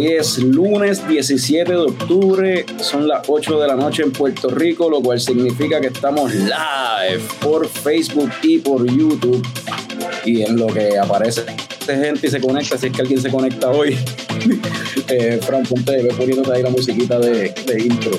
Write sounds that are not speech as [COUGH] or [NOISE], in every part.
Es lunes 17 de octubre, son las 8 de la noche en Puerto Rico, lo cual significa que estamos live por Facebook y por YouTube. Y en lo que aparece gente y se conecta, si es que alguien se conecta hoy, [LAUGHS] eh, Fran Ponte, ve poniéndote ahí la musiquita de intro.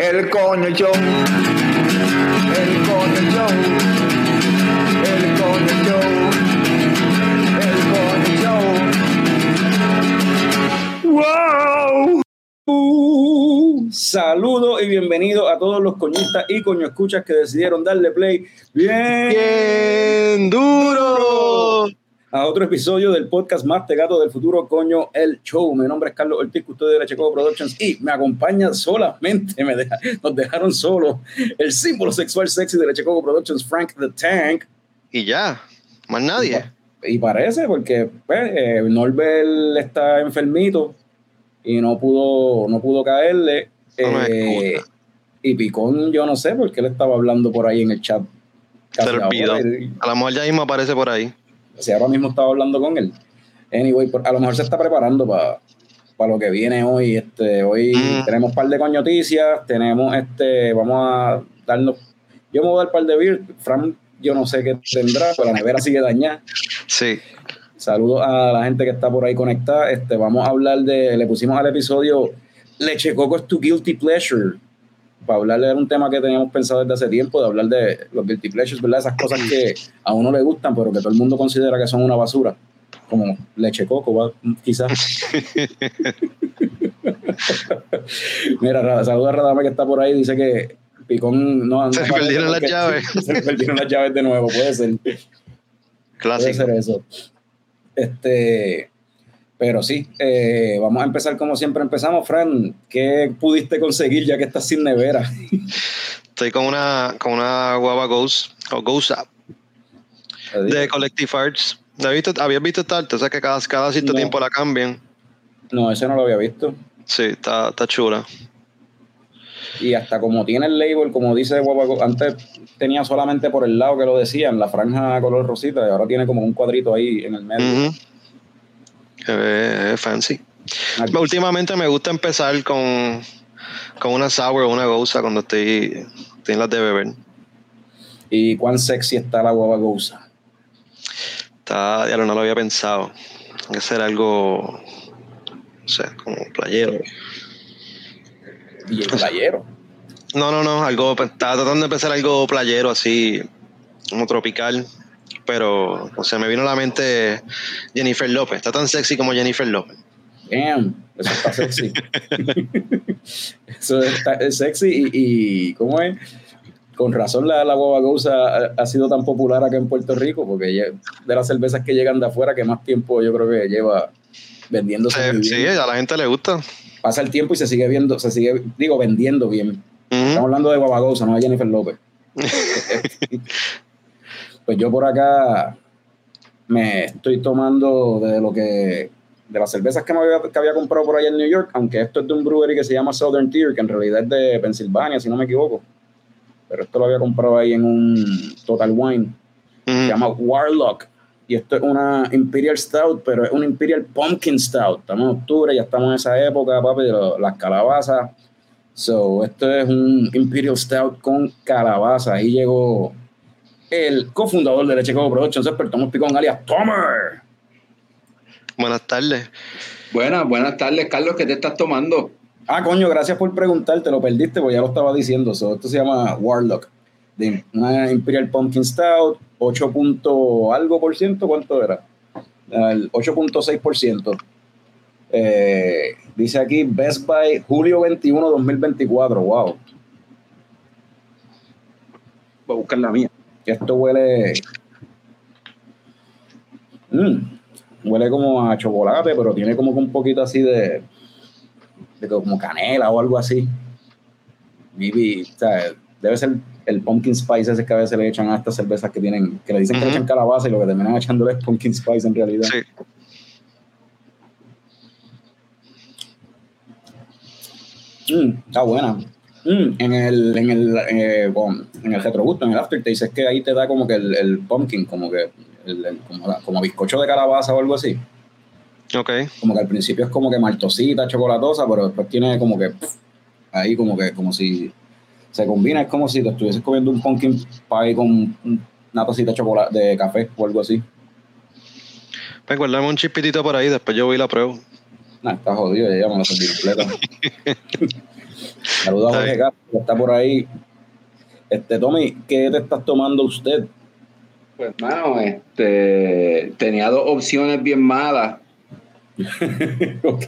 el show, el show, el show, el show. ¡Wow! Uh, saludos y bienvenidos a todos los coñistas y coño escuchas que decidieron darle play. Bien, bien duro a otro episodio del podcast más pegado del futuro, coño, el show. Mi nombre es Carlos Ortiz, custodio de la Checo Productions y me acompaña solamente, [LAUGHS] me deja, nos dejaron solo el símbolo sexual sexy de la Checo Productions, Frank the Tank. Y ya, más nadie. Y, y parece, porque pues, eh, Norbert está enfermito y no pudo, no pudo caerle. No eh, y Picón, yo no sé por qué le estaba hablando por ahí en el chat. Se le olvidó. A lo mejor ya mismo aparece por ahí. O sea, ahora mismo estaba hablando con él. Anyway, a lo mejor se está preparando para para lo que viene hoy. Este, hoy Mm. tenemos un par de coñoticias, tenemos este, vamos a darnos, yo me voy a dar un par de beer, Fran, yo no sé qué tendrá, pero la nevera sigue dañada. Sí. Saludos a la gente que está por ahí conectada. Este, vamos a hablar de, le pusimos al episodio Leche Coco es tu guilty pleasure. Para hablarle de un tema que teníamos pensado desde hace tiempo, de hablar de los guilty pleasures, ¿verdad? Esas cosas que a uno le gustan, pero que todo el mundo considera que son una basura. Como leche coco, quizás. [LAUGHS] Mira, Ra- saluda a Radame que está por ahí, dice que Picón no no Se perdieron las llaves. [LAUGHS] Se le perdieron las llaves de nuevo, puede ser. Puede Clásico. ser eso. Este, pero sí, eh, vamos a empezar como siempre empezamos. Fran, ¿qué pudiste conseguir ya que estás sin nevera? Estoy con una, con una guava Ghost o Ghost App de Collective Arts. ¿La visto? ¿Habías visto esta arte? O sea que cada, cada cierto No. tiempo la cambian. No, ese no lo había visto. Sí, está, está chula. Y hasta como tiene el label, como dice Guapa, Go- antes tenía solamente por el lado que lo decían, la franja color rosita, y ahora tiene como un cuadrito ahí en el medio. Se fancy. Aquí. Últimamente me gusta empezar con, con una sour o una goza cuando estoy, estoy en las de beber. Y cuán sexy está la guava goza. Está, ya no lo había pensado. Hay que hacer algo, no sé, como playero. Y el playero. No, no, no, algo, pues, estaba tratando de empezar algo playero así, como tropical, pero, o sea, me vino a la mente Jennifer López, está tan sexy como Jennifer López. Damn, eso está sexy. [LAUGHS] eso está es sexy y, y ¿cómo es? Con razón la, la guava ha, ha sido tan popular acá en Puerto Rico, porque de las cervezas que llegan de afuera, que más tiempo yo creo que lleva vendiéndose. Sí, bien. a la gente le gusta. Pasa el tiempo y se sigue viendo, se sigue, digo, vendiendo bien. Ujú. Estamos hablando de guava goza, no de Jennifer López. [LAUGHS] pues yo por acá me estoy tomando de lo que de las cervezas que, me había, que había comprado por allá en New York, aunque esto es de un brewery que se llama Southern Tier, que en realidad es de Pensilvania, si no me equivoco. Pero esto lo había comprado ahí en un Total Wine, se Ujú. llama Warlock. Y esto es una Imperial Stout, pero es una Imperial Pumpkin Stout. Estamos en octubre, ya estamos en esa época, papi, las calabazas. So, esto es un Imperial Stout con calabaza. Ahí llegó el cofundador de Leche Coco Productions, experto Tomás Picón, alias Tomer. Buenas tardes. Buenas, buenas tardes, Carlos. ¿Qué te estás tomando? Ah, coño, gracias por preguntar, te lo perdiste porque ya lo estaba diciendo. So, esto se llama Warlock. De una Imperial Pumpkin Stout, 8 punto algo por ciento, ¿cuánto era? El 8.6 por ciento. Eh, dice aquí Best Buy julio 21 2024. Wow. Voy a buscar la mía. Que esto huele. Mm, huele como a chocolate, pero tiene como que un poquito así de. de como canela o algo así. Maybe, o sea, debe ser el pumpkin spice ese que a veces le echan a estas cervezas que tienen, que le dicen que le echan calabaza y lo que terminan echándole es pumpkin spice en realidad. Sí. Mm, está buena. Mm, en el, en el, eh, en el retrogusto, en el aftertaste, es que ahí te da como que el, el pumpkin, como que el, el- como, la- como bizcocho de calabaza o algo así. Ok. Como que al principio es como que maltosita, chocolatosa, pero después tiene como que pff, ahí como que como si se combina, es como si te estuvieses comiendo un pumpkin pie con un- una tacita de chocolate de café o algo así. Pues guardame un chispitito por ahí, después yo voy y la pruebo. Nah, está jodido, ya me lo serví completa. [LAUGHS] Saludos a Está Jorge. Castro, que está por ahí. Este, Tommy, ¿qué te estás tomando usted? Pues, mano, este, tenía dos opciones bien malas. [LAUGHS] ok.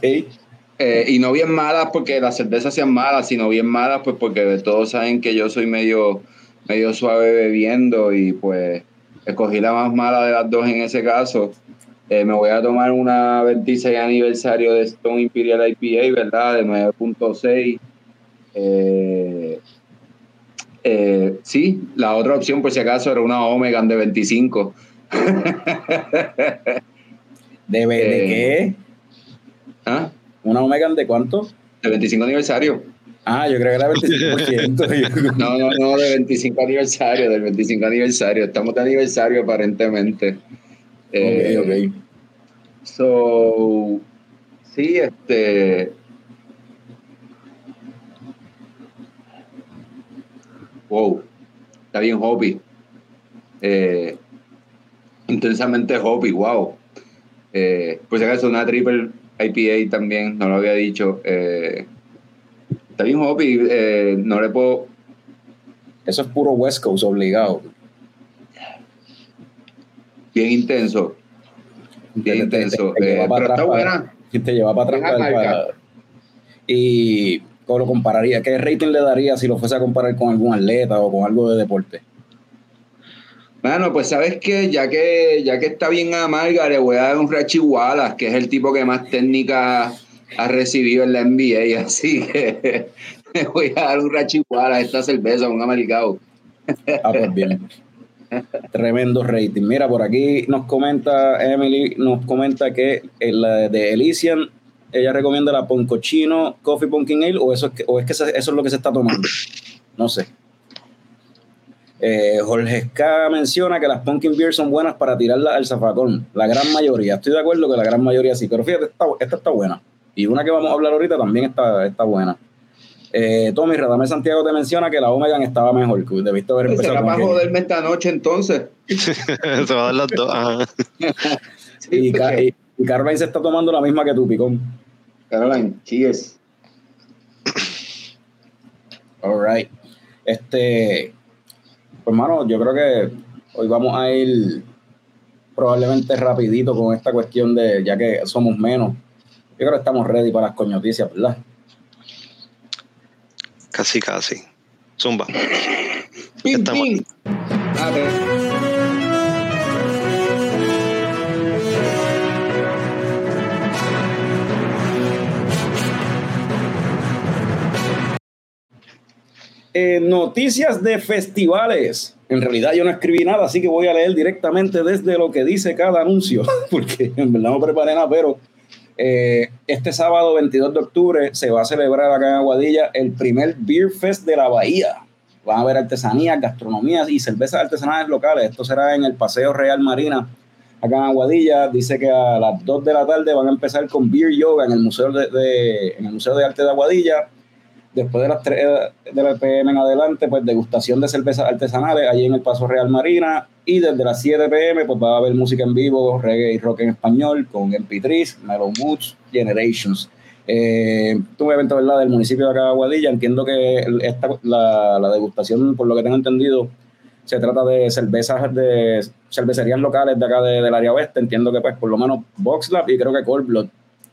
Eh, y no bien malas porque las cervezas sean malas, sino bien malas pues porque todos saben que yo soy medio, medio suave bebiendo y pues escogí la más mala de las dos en ese caso. Eh, me voy a tomar una 26 aniversario de Stone Imperial IPA, ¿verdad? De 9.6. Eh, eh, sí, la otra opción por si acaso era una Omega de 25. [LAUGHS] ¿De, de Eh. qué? ¿Ah? ¿Una Omega de cuánto? De 25 aniversario. Ah, yo creo que era 25%. [LAUGHS] No, no, no, de 25 aniversario, del 25 aniversario. Estamos de aniversario aparentemente. Ok, ok. So, sí, este. Wow, está bien hobby. Eh, intensamente hobby, wow. Eh, pues acaso una triple IPA también, no lo había dicho. Eh, está bien hobby, eh, no le puedo. Eso es puro West Coast obligado. Bien intenso, bien Te- te- intenso. te- te eh, pero está atrás para- buena. Te lleva para atrás. Buena para- y ¿cómo lo compararía? ¿Qué rating le daría si lo fuese a comparar con algún atleta o con algo de deporte? Bueno, pues sabes que ya que ya que está bien amarga, le voy a dar un Rachi Wallace, que es el tipo que más técnica ha recibido en la NBA, [LAUGHS] así que le voy a dar un Rachi Wallace a esta cerveza, un americano. Ah, pues bien. Tremendo rating. Mira, por aquí nos comenta Emily, nos comenta que el de Elysian, ella recomienda la Poncochino Coffee Pumpkin Ale, o eso es, que, o es que se- eso es lo que se está tomando. No sé. Eh, Jorge K menciona que las Pumpkin Beers son buenas para tirarlas al zafacón. La gran mayoría. Estoy de acuerdo que la gran mayoría sí, pero fíjate, esta, esta está buena. Y una que vamos a hablar ahorita también está, está buena. Eh, Tommy Radamel Santiago te menciona que la Omega estaba mejor, que debiste haber empezado ¿Será para joderme esta noche entonces? [LAUGHS] Se va a dar las dos. Ajá. [LAUGHS] Sí, Y, y, y Caroline se está tomando la misma que tú, Picón. Caroline, cheers. All right. Este, pues, mano, yo creo que hoy vamos a ir probablemente rapidito con esta cuestión de, ya que somos menos. Yo creo que estamos ready para las coñoticias, ¿verdad? Casi, casi. Zumba. A ver. Eh, noticias de festivales. En realidad yo no escribí nada, así que voy a leer directamente desde lo que dice cada anuncio, [LAUGHS] porque en verdad no preparé nada, pero eh, este sábado 22 de octubre se va a celebrar acá en Aguadilla el primer Beer Fest de la Bahía. Van a haber artesanías, gastronomías y cervezas artesanales locales. Esto será en el Paseo Real Marina, acá en Aguadilla. Dice que a las 2 de la tarde van a empezar con Beer Yoga en el Museo de, de- en el Museo de Arte de Aguadilla después de las 3 de la PM en adelante, pues degustación de cervezas artesanales allí en el Paso Real Marina. Y desde las 7 PM, pues va a haber música en vivo, reggae y rock en español, con MP3, Mellow Moods, Generations. Eh, un evento ¿verdad? del municipio de acá Aguadilla. Entiendo que esta, la, la degustación, por lo que tengo entendido, se trata de cervezas de cervecerías locales de acá de- del área oeste. Entiendo que, pues, por lo menos Boxlab y creo que Cold Blood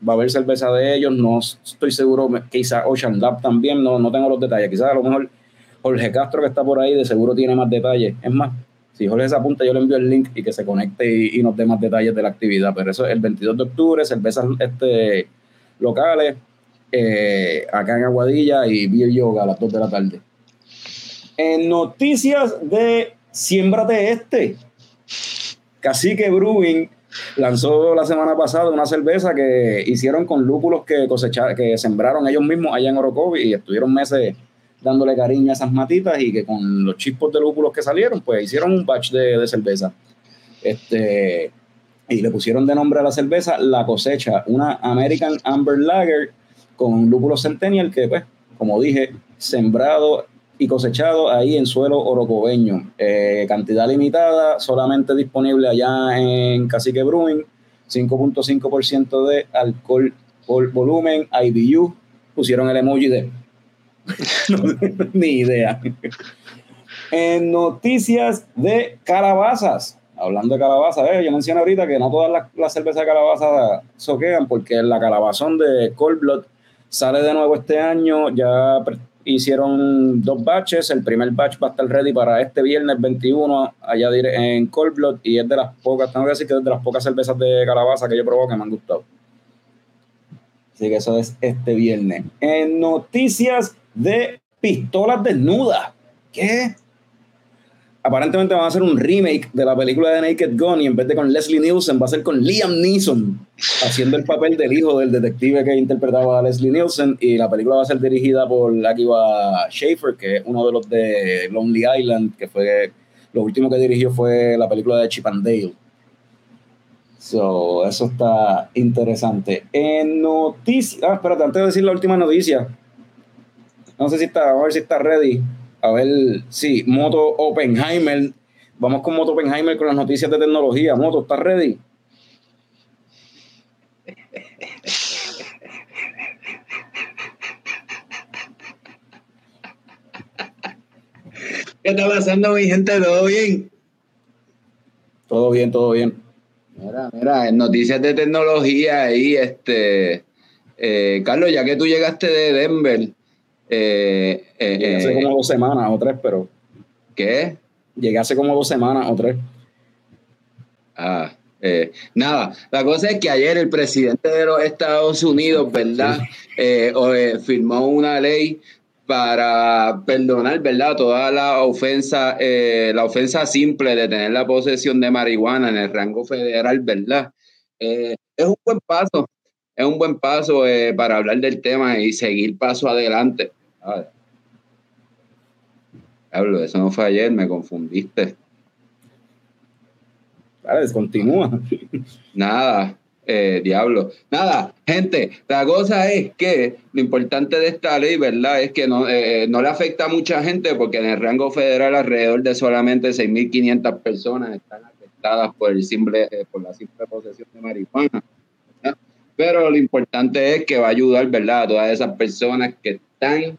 va a haber cerveza de ellos, no estoy seguro, quizá Ocean Lab también, no, no tengo los detalles, quizás a lo mejor Jorge Castro, que está por ahí, de seguro tiene más detalles. Es más, si Jorge se apunta, yo le envío el link y que se conecte y, nos dé más detalles de la actividad. Pero eso es el 22 de octubre, cervezas este, locales, eh, acá en Aguadilla y Beer Yoga a las 2 de la tarde. En noticias de Siémbrate Este, Cacique Brewing lanzó la semana pasada una cerveza que hicieron con lúpulos que cosecharon, que sembraron ellos mismos allá en Orocovi y estuvieron meses dándole cariño a esas matitas y que con los chispos de lúpulos que salieron, pues hicieron un batch de, de cerveza. Este, y le pusieron de nombre a la cerveza La Cosecha, una American Amber Lager con lúpulo Centennial que, pues, como dije, sembrado y cosechado ahí en suelo orocobeño. Eh, cantidad limitada, solamente disponible allá en Cacique Brewing, 5.5% de alcohol por volumen, IBU, pusieron el emoji de... [LAUGHS] Ni idea. En noticias de calabazas, hablando de calabazas, eh, yo mencioné ahorita que no todas las, las cervezas de calabaza soquean porque la calabazón de Cold Blood sale de nuevo este año, ya hicieron dos batches, el primer batch va a estar ready para este viernes 21 allá en Cold y es de las pocas, tengo que decir que es de las pocas cervezas de calabaza que yo probé que me han gustado. Así que eso es este viernes. En noticias de pistolas desnudas. ¿Qué? Aparentemente van a hacer un remake de la película de Naked Gun y en vez de con Leslie Nielsen va a ser con Liam Neeson haciendo el papel del hijo del detective que interpretaba a Leslie Nielsen y la película va a ser dirigida por Akiva Schaefer que es uno de los de Lonely Island que fue lo último que dirigió fue la película de Chip and Dale So, eso está interesante. En noticias. Ah, espérate, antes de decir la última noticia. No sé si está, vamos a ver si está ready. A ver, sí, Moto Oppenheimer. Vamos con Moto Oppenheimer con las noticias de tecnología. Moto, ¿estás ready? ¿Qué está pasando, mi gente? ¿Todo bien? Todo bien, todo bien. Mira, mira, en noticias de tecnología ahí, este, eh, Carlos, ya que tú llegaste de Denver, eh, eh, Llegué hace eh, como dos semanas o tres, pero ¿qué? llegué hace como dos semanas o tres. Ah, eh, nada, la cosa es que ayer el presidente de los Estados Unidos, ¿verdad? Eh, eh, firmó una ley para perdonar, ¿verdad? Toda la ofensa, eh, la ofensa simple de tener la posesión de marihuana en el rango federal, ¿verdad? Es un buen paso, es un buen paso para hablar del tema y seguir paso adelante. Ah, Diablo, eso no fue ayer, me confundiste. Vale, descontinúa. Nada, eh, diablo. Nada, gente, la cosa es que lo importante de esta ley, ¿verdad? Es que no, eh, no le afecta a mucha gente porque en el rango federal alrededor de solamente 6.500 personas están afectadas por, el simple, eh, por la simple posesión de marihuana. ¿verdad? Pero lo importante es que va a ayudar, ¿verdad? A todas esas personas que están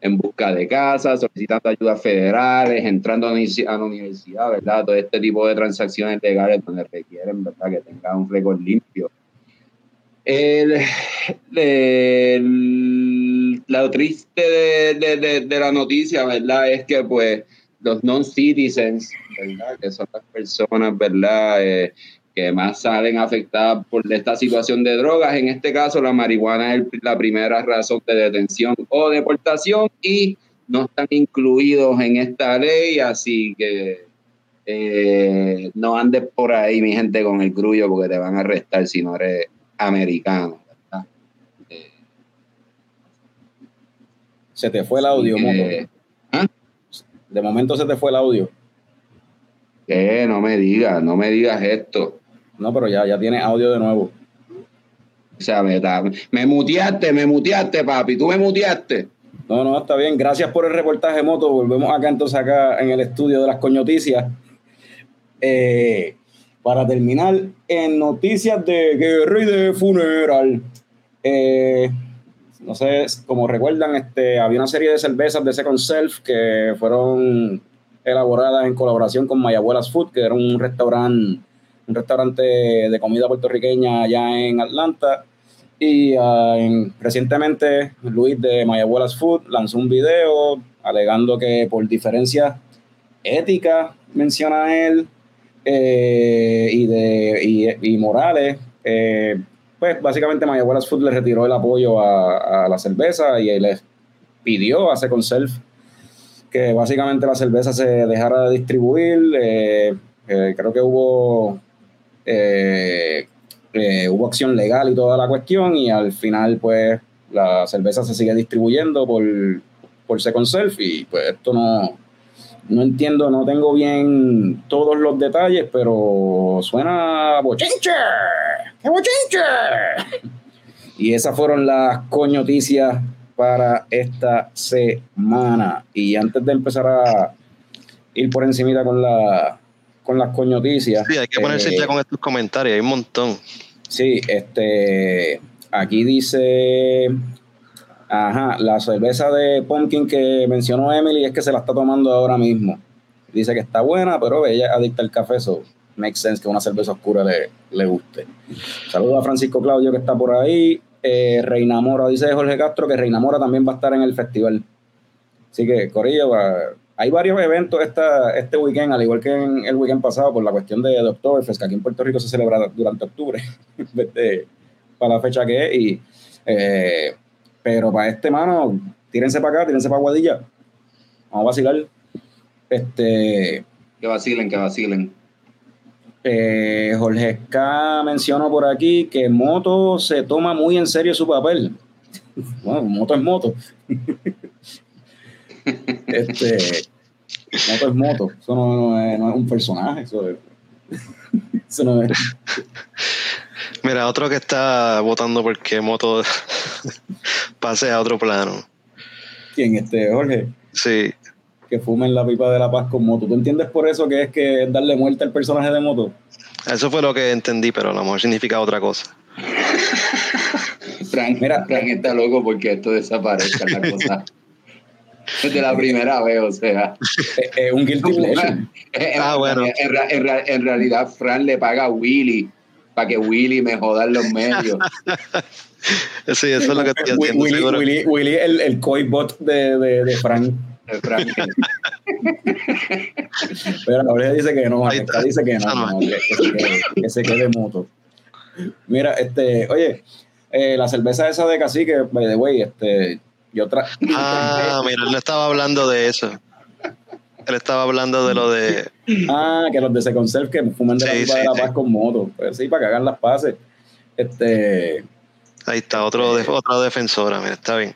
en busca de casa, solicitando ayudas federales, entrando a la universidad, ¿verdad? Todo este tipo de transacciones legales donde requieren, ¿verdad? Que tengan un récord limpio. El, el- lo triste de, de- de- de la noticia, ¿verdad? Es que, pues, los non-citizens, ¿verdad? Que son las personas, ¿verdad? Eh, que más salen afectadas por esta situación de drogas. En este caso, la marihuana es la primera razón de detención o deportación y no están incluidos en esta ley, así que eh, no andes por ahí, mi gente, con el grullo porque te van a arrestar si no eres americano. Eh, Se te fue el audio, que- De momento se te fue el audio. eh, no me digas, no me digas esto. No, pero ya, ya tiene audio de nuevo. O sea, me, me muteaste, me muteaste, papi, tú me muteaste. No, no, está bien. Gracias por el reportaje, Moto. Volvemos acá entonces acá en el estudio de las coñoticias. Eh, para terminar, en noticias de guerra y de funeral. Eh, no sé, como recuerdan, este, había una serie de cervezas de Second Self que fueron elaboradas en colaboración con Mayabuelas Food, que era un restaurante, un restaurante de comida puertorriqueña allá en Atlanta. Y en- recientemente Luis de My Abuela's Food lanzó un video alegando que por diferencias éticas, menciona él, eh, y, de, y, morales, eh, pues básicamente Mayagüez Food le retiró el apoyo a, la cerveza y les pidió a Second Self que básicamente la cerveza se dejara de distribuir. Eh, creo que hubo, eh, hubo acción legal y toda la cuestión y al final pues la cerveza se sigue distribuyendo por, por Second Self y pues esto no, no entiendo, no tengo bien todos los detalles, pero suena bochinche. ¡Qué bochinche! [LAUGHS] Y esas fueron las coñoticias para esta semana. Y antes de empezar a ir por encimita con la con las coñoticias. Sí, hay que ponerse ya eh, con estos comentarios, hay un montón. Sí, este aquí dice Ajá, la cerveza de pumpkin que mencionó Emily es que se la está tomando ahora mismo. Dice que está buena, pero ella adicta al café, so makes sense que una cerveza oscura le, le guste. Saludos a Francisco Claudio que está por ahí. Eh, Reina Mora, dice Jorge Castro que Reina Mora también va a estar en el festival. Así que, Corillo, hay varios eventos esta, este weekend, al igual que en el weekend pasado, por la cuestión de, de Oktoberfest, que aquí en Puerto Rico se celebra durante octubre, [LAUGHS] para la fecha que es. Y eh, pero para este, mano, tírense para acá, tírense para Guadilla. Vamos a vacilar. Este. Que vacilen, que vacilen. Eh, Jorge K mencionó por aquí que Moto se toma muy en serio su papel. [LAUGHS] Bueno, Moto es Moto. [LAUGHS] este, moto es Moto. Eso no, es, un personaje. Eso, [LAUGHS] eso no es. Mira, otro que está votando porque Moto [LAUGHS] pase a otro plano. ¿Quién? Este, Jorge. Sí. Que fumen la pipa de la paz con Moto. ¿Tú entiendes por eso que es que es darle muerte al personaje de Moto? Eso fue lo que entendí, pero a lo mejor significa otra cosa. Frank, Mira, Frank está loco porque esto desaparezca la cosa. [LAUGHS] Desde la primera vez, o sea. Es [LAUGHS] un guilty pleasure. ah, bueno. En, en, realidad, Frank le paga a Willy para que Willy me joda en los medios. [LAUGHS] sí, eso es lo que estoy haciendo. Willy, Willy, Willy, el, el koi bot de, de, de Frank. [LAUGHS] Pero la dice que no, dice que no, que, se quede moto. Mira, este, oye, eh, la cerveza esa de cacique, by the way, este, yo tra Ah, mira, él no estaba hablando de eso. Él estaba hablando de lo de. Ah, que los de Second Self que fuman de la, de la paz con moto. Pues sí, para que hagan las pases. Este. Ahí está, otro, de, otra defensora, mira, está bien.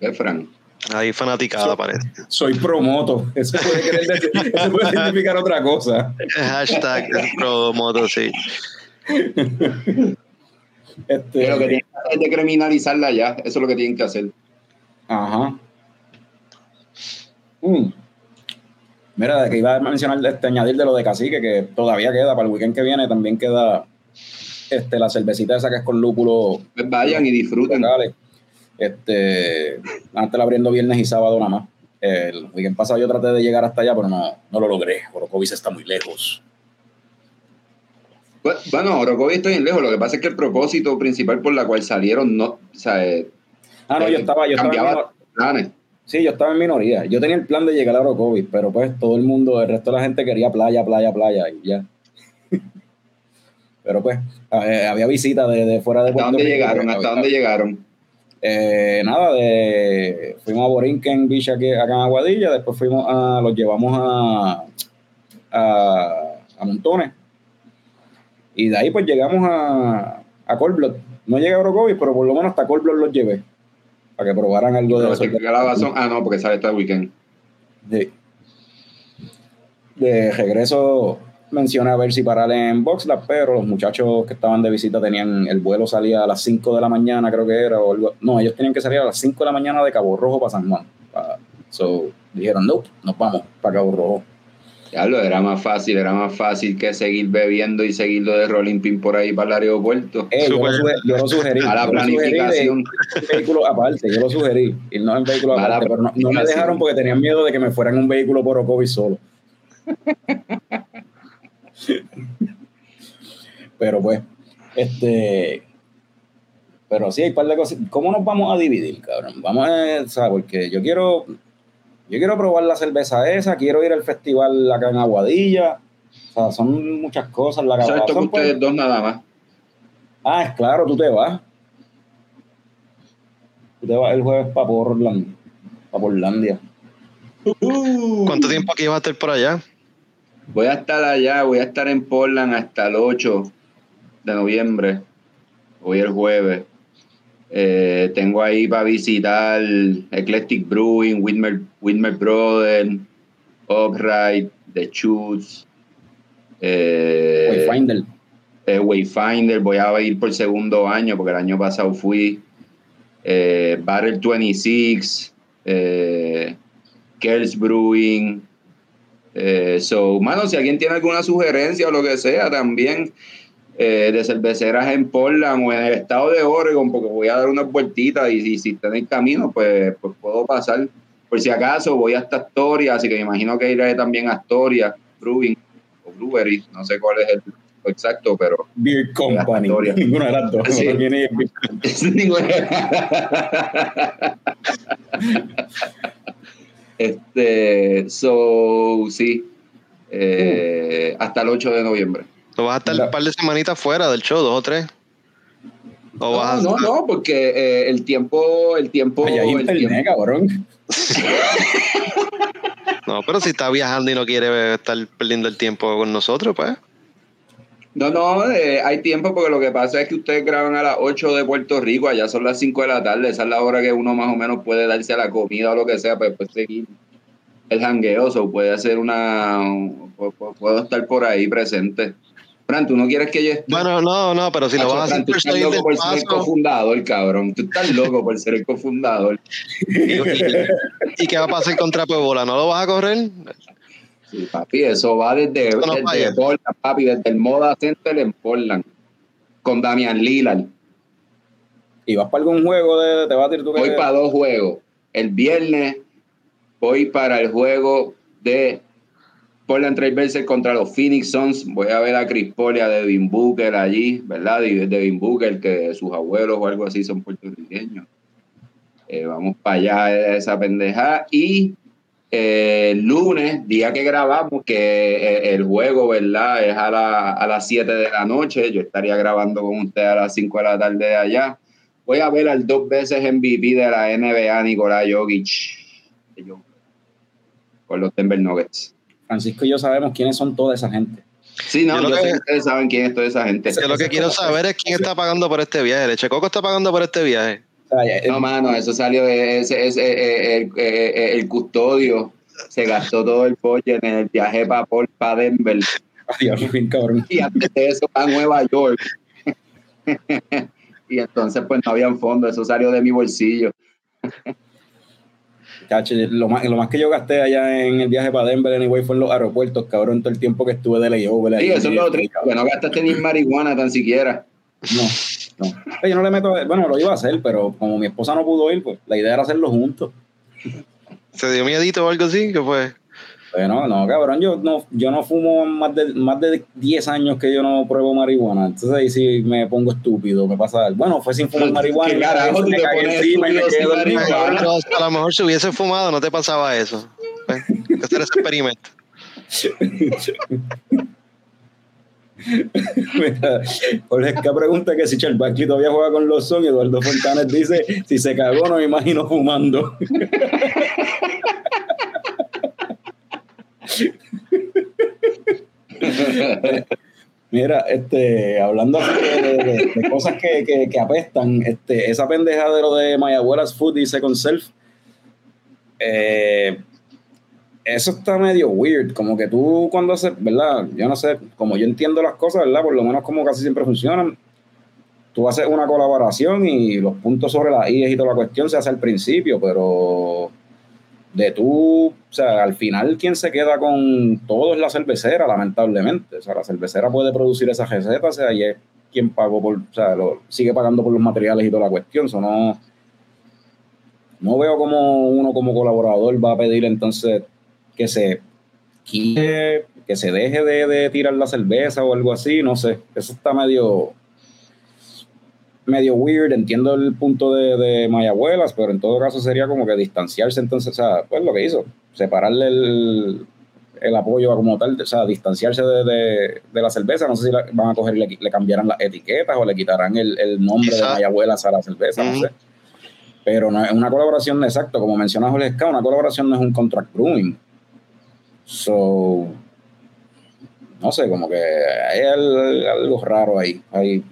Es Frank. Ahí fanaticada parece. Soy promoto. Eso puede, decir, [LAUGHS] eso puede significar otra cosa. Hashtag promoto, sí. [LAUGHS] Este, lo que tienen que hacer es de criminalizarla ya. Eso es lo que tienen que hacer. Ajá. Mm. Mira, que iba a mencionar, este, añadir de lo de cacique, que todavía queda para el weekend que viene, también queda este, la cervecita esa que es con lúpulo. Pues vayan y disfruten. Este, antes la abriendo viernes y sábado nada más. El weekend pasado yo traté de llegar hasta allá, pero no, no lo logré. Orocovis está muy lejos. Bueno, Orocovis está bien lejos. Lo que pasa es que el propósito principal por la cual salieron no. O sea, eh, ah, no, yo estaba. Yo estaba planes. Sí, yo estaba en minoría. Yo tenía el plan de llegar a Orocovis, pero pues todo el mundo, el resto de la gente quería playa, playa, playa y ya. [LAUGHS] pero pues eh, había visitas de, fuera de Puerto ¿Hasta dónde llegaron? ¿Hasta dónde llegaron? Eh, nada, de, fuimos a Borinquen Beach aquí, acá en Aguadilla, después fuimos a, los llevamos a, a, Montones. Y de ahí pues llegamos a, a Colblot. No llegué a Orocovis, pero por lo menos hasta Colblot los llevé para que probaran algo de eso. Ah, no, porque sale este weekend. Sí. De regreso mencioné a ver si parar en Boxlab, pero los muchachos que estaban de visita tenían el vuelo salía a las 5 de la mañana, creo que era, o no, ellos tenían que salir a las 5 de la mañana de Cabo Rojo para San Juan. so, dijeron, no, nos vamos para Cabo Rojo. Ya lo era más fácil, era más fácil que seguir bebiendo y seguirlo de rolling pin por ahí para el aeropuerto. Eh, yo, lo, sugerí. A la planificación. vehículo aparte, yo lo sugerí. no en vehículo aparte, pero no, me dejaron porque tenían miedo de que me fueran un vehículo por Ocovis solo. pero pues, este. Pero sí, hay un par de cosas. ¿Cómo nos vamos a dividir, cabrón? Vamos a. ¿sabes? Porque yo quiero yo quiero probar la cerveza esa, quiero ir al festival acá en Aguadilla. O sea, son muchas cosas. La Eso es esto que pues, ustedes dos nada más. Ah, es claro, tú te vas. Tú te vas el jueves para Portland, para Portlandia. ¿Cuánto tiempo aquí vas a estar por allá? Voy a estar allá, voy a estar en Portland hasta el 8 de noviembre. Hoy el jueves. Eh, tengo ahí para visitar Eclectic Brewing, Whitmer, Whitmer Brothers, Upright, The Chutes, eh, Wayfinder. eh, Wayfinder, voy a ir por segundo año porque el año pasado fui. Eh, Barrel 26, eh, Kells Brewing. Eh, so, mano, si alguien tiene alguna sugerencia o lo que sea, también eh, de cerveceras en Portland o en el estado de Oregon, porque voy a dar unas vueltitas y, si si está en el camino, pues, pues puedo pasar. Por si acaso, voy hasta Astoria, así que me imagino que iré también a Astoria, Brewing o Brewery, no sé cuál es el exacto, pero Beer Company. Astoria. Ninguna de las dos. Sí. [LAUGHS] Este, so, sí, eh, hasta el 8 de noviembre. ¿O vas a estar un par de semanitas fuera del show, dos o tres? ¿O No, vas a- no, no, porque eh, el tiempo, el tiempo, Allá hay el internet, tiempo- cabrón. [LAUGHS] No, pero si está viajando y no quiere estar perdiendo el tiempo con nosotros, pues. No, no, eh, hay tiempo porque lo que pasa es que ustedes graban a las 8 de Puerto Rico, allá son las 5 de la tarde, esa es la hora que uno más o menos puede darse a la comida o lo que sea, pues después seguir el jangueo, o puede hacer una, pu- pu- puedo estar por ahí presente. Fran, tú no quieres que yo esté. Bueno, no, no, pero si lo vas a Fran, hacer tú estás loco por ser el paso, cofundador, cabrón. Tú estás loco por ser el cofundador. y, y- ¿y qué va a pasar contra Puebla? ¿No lo vas a correr? Sí, papi, eso va desde, Eso no desde falla. Portland, papi, desde el Moda Center en Portland, con Damian Lillard. Y vas para algún juego de. Te vas a tirar que. Voy para dos juegos. El viernes voy para el juego de Portland Trailblazers contra los Phoenix Suns. Voy a ver a Chris Paul y a Devin Booker allí, ¿verdad? De- Devin Booker, que sus abuelos o algo así son puertorriqueños. Eh, vamos para allá esa pendeja. Y eh, el lunes, día que grabamos, que eh, el juego, ¿verdad? Es a, la- a las 7 de la noche. Yo estaría grabando con usted a las 5 de la tarde de allá. Voy a ver al dos veces MVP de la NBA, Nicolás Jokic, con los Denver Nuggets. Francisco y yo sabemos quiénes son toda esa gente. Sí, no, Yo yo, que- que ustedes saben quién es toda esa gente. Yo lo que quiero saber es quién está pagando por este viaje. ¿El Checoco está pagando por este viaje? No, mano, eso salió de ese, ese, eh, el, eh, el custodio. Se gastó todo el budget en el viaje para para Denver. [LAUGHS] Cabrón. Y antes de eso a Nueva York. [LAUGHS] y entonces, pues no habían fondos. Eso salió de mi bolsillo. [LAUGHS] Cacho, lo, más, lo más que yo gasté allá en el viaje para Denver, anyway, fue en los aeropuertos, cabrón, todo el tiempo que estuve de layover. Sí, ahí. eso es lo otro. Que no gastaste ni en marihuana tan siquiera. No, no. Yo no le meto, bueno, lo iba a hacer, pero como mi esposa no pudo ir, pues la idea era hacerlo juntos. ¿Se dio miedito o algo así? ¿Qué fue? Pero no, no, cabrón, yo no, yo no fumo más de, más de 10 años que yo no pruebo marihuana. Entonces ahí sí me pongo estúpido, me pasa algo. Bueno, fue sin fumar [LAUGHS] marihuana. ¿Qué y carajo tú me te cagué pones encima y me quedé dormido, a lo mejor si hubiese fumado no te pasaba eso. Hay que hacer ese experimento. [LAUGHS] Mira, pregunta que si Charles Barkley todavía juega con los Son. Eduardo Fontanes dice: si se cagó, no me imagino fumando. [LAUGHS] [LAUGHS] Mira, este, hablando de, de- de- cosas que, que- que apestan, este, esa pendeja de lo de My Abuela's Food dice con self. eh, eso está medio weird, como que tú cuando haces, ¿verdad? Yo no sé, como yo entiendo las cosas, ¿verdad? Por lo menos como casi siempre funcionan. Tú haces una colaboración y los puntos sobre las IES y toda la cuestión se hace al principio, pero de tú, o sea, al final quien se queda con todo es la cervecera, lamentablemente. O sea, la cervecera puede producir esa receta, o sea, y es quien pagó por, o sea, sigue pagando por los materiales y toda la cuestión. Eso no, no veo como uno como colaborador va a pedir entonces que se quite, que se deje de, de tirar la cerveza o algo así, no sé. Eso está medio medio weird, entiendo el punto de, de Mayabuelas, pero en todo caso sería como que distanciarse entonces, o sea, pues lo que hizo, separarle el, el apoyo a como tal, o sea, distanciarse de, de- de la cerveza, no sé si la- van a coger y le, le cambiarán las etiquetas o le quitarán el, el nombre de Quizá. Mayabuelas a la cerveza, no sé. Pero no es una colaboración, exacto, como menciona Jorge Ska, una colaboración no es un contract brewing. So, no sé, como que hay al- algo raro ahí. ahí.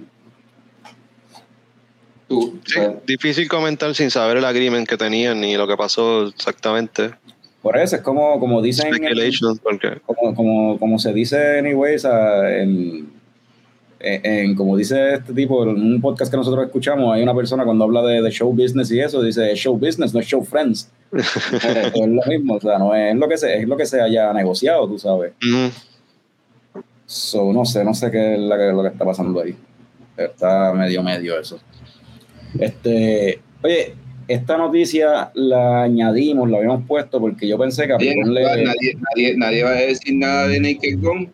Tú, Sí, difícil comentar sin saber el agreement que tenían ni lo que pasó exactamente. Por eso es como, como dicen, en- Speculation, porque como, como, como se dice, anyways, a- en, en, en- como dice este tipo, en un podcast que nosotros escuchamos, hay una persona cuando habla de, de show business y eso, dice "Es show business, no es show friends. [LAUGHS] es lo mismo, o sea, no es lo que se, es lo que se haya negociado, tú sabes. So, no sé, no sé qué es la que- lo que está pasando ahí. Está medio medio eso. Este, oye, esta noticia la añadimos, la habíamos puesto porque yo pensé que a nadie, nadie, nadie, nadie va a decir nada de Naked Gun.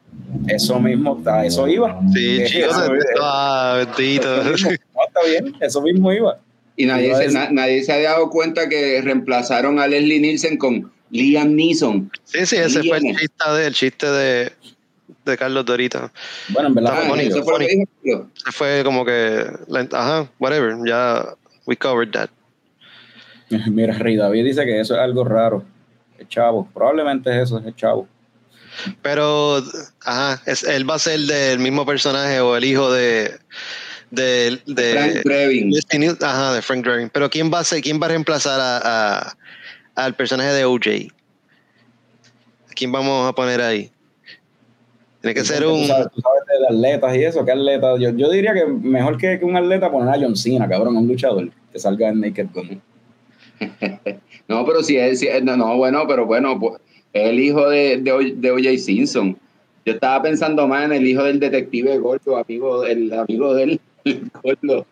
eso mismo, a eso iba. Sí, Eh, chicos, ah, bendito. eso mismo. No, está bien, eso mismo iba. Y nadie se, na- nadie se ha dado cuenta que reemplazaron a Leslie Nielsen con Liam Neeson. Sí, sí, ese fue el chiste de, el chiste de, de Carlos Dorita. Bueno, en verdad, Ah, fue bonito. eso fue como que, ajá, whatever, ya we covered that. [LAUGHS] Mira, Rey David dice que eso es algo raro. Es chavo. Probablemente es eso, es chavo. Pero, ajá, es, él va a ser del mismo personaje o el hijo de. de, de Frank Drebin. Nielsen, ajá, de Frank Drebin. Pero ¿quién va a ser, quién va a reemplazar a, a- al personaje de OJ? ¿A quién vamos a poner ahí? Tiene que ser Tú un. sabes, tú sabes de atletas y eso, ¿qué atleta? Yo, yo diría que mejor que, que un atleta poner a John Cena, cabrón, un luchador que salga en Naked Gun. [LAUGHS] No, pero si es, si es- no, no, bueno, pero bueno, pues, es el hijo de, de, O.J. Simpson. Yo estaba pensando más en el hijo del detective gordo, amigo, el amigo del [LAUGHS] el gordo.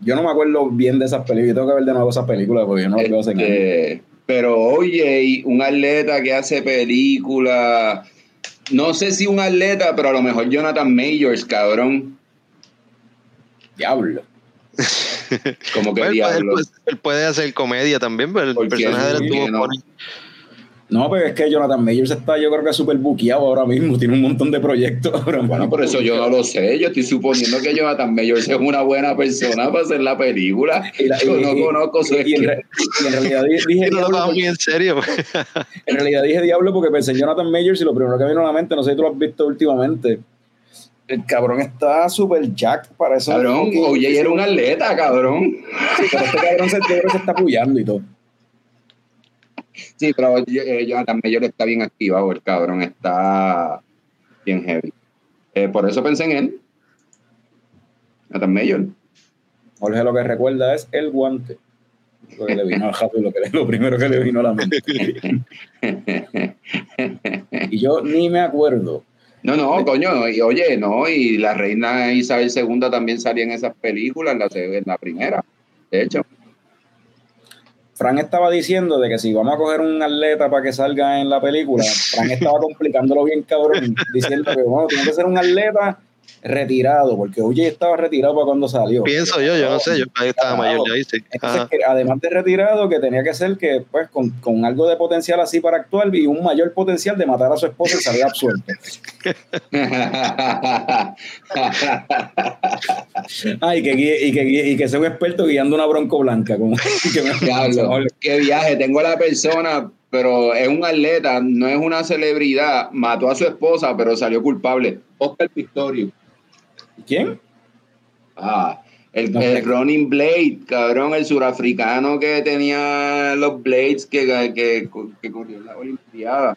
Yo no me acuerdo bien de esas películas, yo tengo que ver de nuevo esas películas porque yo no las veo hace. Este, pero oye, un atleta que hace película, no sé si un atleta, pero a lo mejor Jonathan Majors, cabrón. Diablo. [LAUGHS] Como que Pues, él, diablo. puede- él puede hacer comedia también, pero el personaje de él sí, estuvo no. pero es que Jonathan Majors está, yo creo que súper buqueado ahora mismo, tiene un montón de proyectos ahora Bueno, por eso yo no lo sé. Yo estoy suponiendo que Jonathan Majors es una buena persona para hacer la película. Y la- Yo y- no y- conozco su y, en, re- y en realidad di- dije no lo diablo, tomas porque, muy en serio. en realidad dije diablo porque pensé en Jonathan Majors y lo primero que me vino a la mente, no sé si tú lo has visto últimamente, el cabrón está súper jack para eso. Cabrón, oye, era un atleta, cabrón. Pero este cabrón se, se está apoyando y todo. Sí, pero eh, Jonathan Majors está bien activado, el cabrón está bien heavy. Eh, por eso pensé en él. Jonathan Majors. Jorge lo que recuerda es el guante. Lo que le vino a Javi, lo, que le- lo primero que le vino a la mente. [LAUGHS] Y yo ni me acuerdo. No, no, coño, y oye, no, y la reina Isabel II también salía en esas películas, en la, se- en la primera, de hecho. Fran estaba diciendo de que si vamos a coger un atleta para que salga en la película, Fran estaba complicándolo bien cabrón, diciendo que bueno, tiene que ser un atleta retirado, porque Oye estaba retirado para cuando salió. Pienso yo, yo no sé, yo ahí estaba mayor ya. Entonces, que además de retirado, que tenía que ser que, pues, con, con algo de potencial así para actuar y un mayor potencial de matar a su esposa y salir absuelto. [LAUGHS] Ah, y que, guíe- y, que, guíe- y que sea un experto guiando una bronco blanca. Como, [LAUGHS] que me- Diablo, [LAUGHS] qué viaje. Tengo a la persona, pero es un atleta, no es una celebridad. Mató a su esposa, pero salió culpable. Oscar Pistorio. ¿Quién? Ah, el, el. Running Blade, cabrón, el surafricano que tenía los Blades que, que, que corrió en la Olimpiada.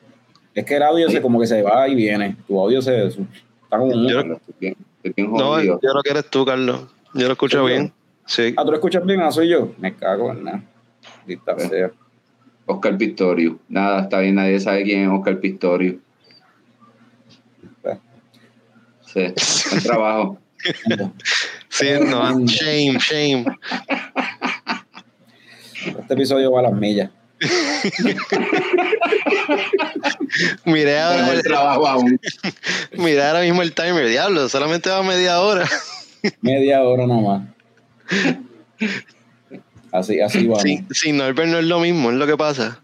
Es que el audio se como que se va y viene. Tu audio se, está como un... Yo- bien, bien No, yo creo que eres tú, Carlos. Yo lo escucho yo. bien. Sí. Ah, ¿tú lo escuchas bien? Ah, soy yo. Me cago en nada. Sea. Oscar Pistorio. Nada, está bien, nadie sabe quién es Oscar Pistorio. Sí, buen trabajo. Sí, no, shame, shame. Este episodio va a las millas. Miré ahora, Buen trabajo aún. miré ahora mismo el timer, diablo, solamente va media hora. Media hora nomás. Así, así vamos. Sin, sin Norbert no es lo mismo, es lo que pasa.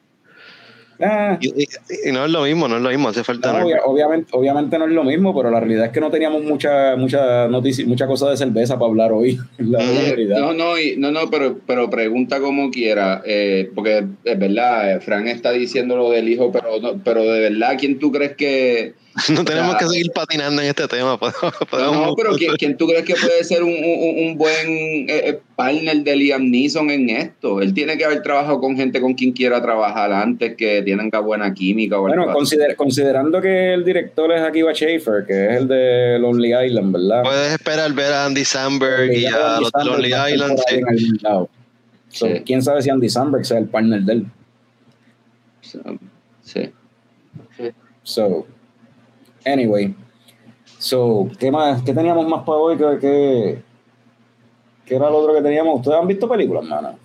Ah, Y, y- y no es lo mismo, no es lo mismo, hace falta no, obvia- obviamente, obviamente no es lo mismo, pero la realidad es que no teníamos mucha, mucha noticia, mucha cosa de cerveza para hablar hoy. [LAUGHS] La, la Mm, realidad. No, no, y- no, no, pero, pero pregunta como quiera, eh, porque es verdad, eh, Fran está diciendo lo del hijo, pero, no- pero de verdad, ¿quién tú crees que... [LAUGHS] No tenemos sea, que seguir patinando en este tema. [LAUGHS] podemos- No, pero ¿quién, quién tú crees que puede ser un, un- un buen eh, eh, partner de Liam Neeson en esto? Él tiene que haber trabajado con gente con quien quiera trabajar antes, que tenga buena química. O Bueno, algo así. consider- considerando que el director es Akiva Schaefer, que es el de Lonely Island, ¿verdad? Puedes esperar ver a Andy Samberg y a los de Lonely Island. sí. So, Sí. ¿Quién sabe si Andy Samberg sea el partner de él? Sí. So, anyway. So, ¿qué más? ¿Qué teníamos más para hoy? ¿Qué, qué, qué era lo otro que teníamos? ¿Ustedes han visto películas, [LAUGHS] mano?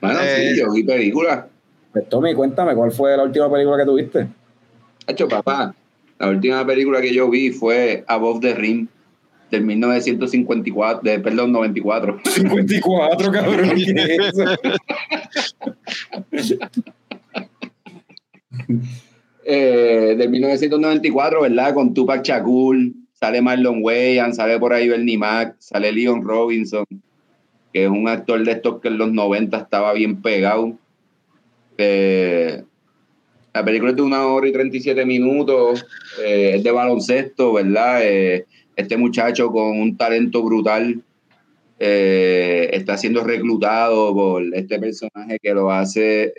Bueno, Eh, sí, yo vi películas. Pues Tommy, cuéntame, ¿cuál fue la última película que tuviste? Hacho, papá, la última película que yo vi fue Above the Rim, del 1954, de, perdón, 94. 54, [LAUGHS] cabrón. ¿qué es eso? [LAUGHS] eh, del 1994, ¿verdad? Con Tupac Shakur, sale Marlon Wayans, sale por ahí Bernie Mac, sale Leon Robinson, que es un actor de estos que en los 90 estaba bien pegado. Eh, la película es de una hora y 37 minutos, eh, es de baloncesto, ¿verdad? Eh, este muchacho con un talento brutal está siendo reclutado por este personaje que lo hace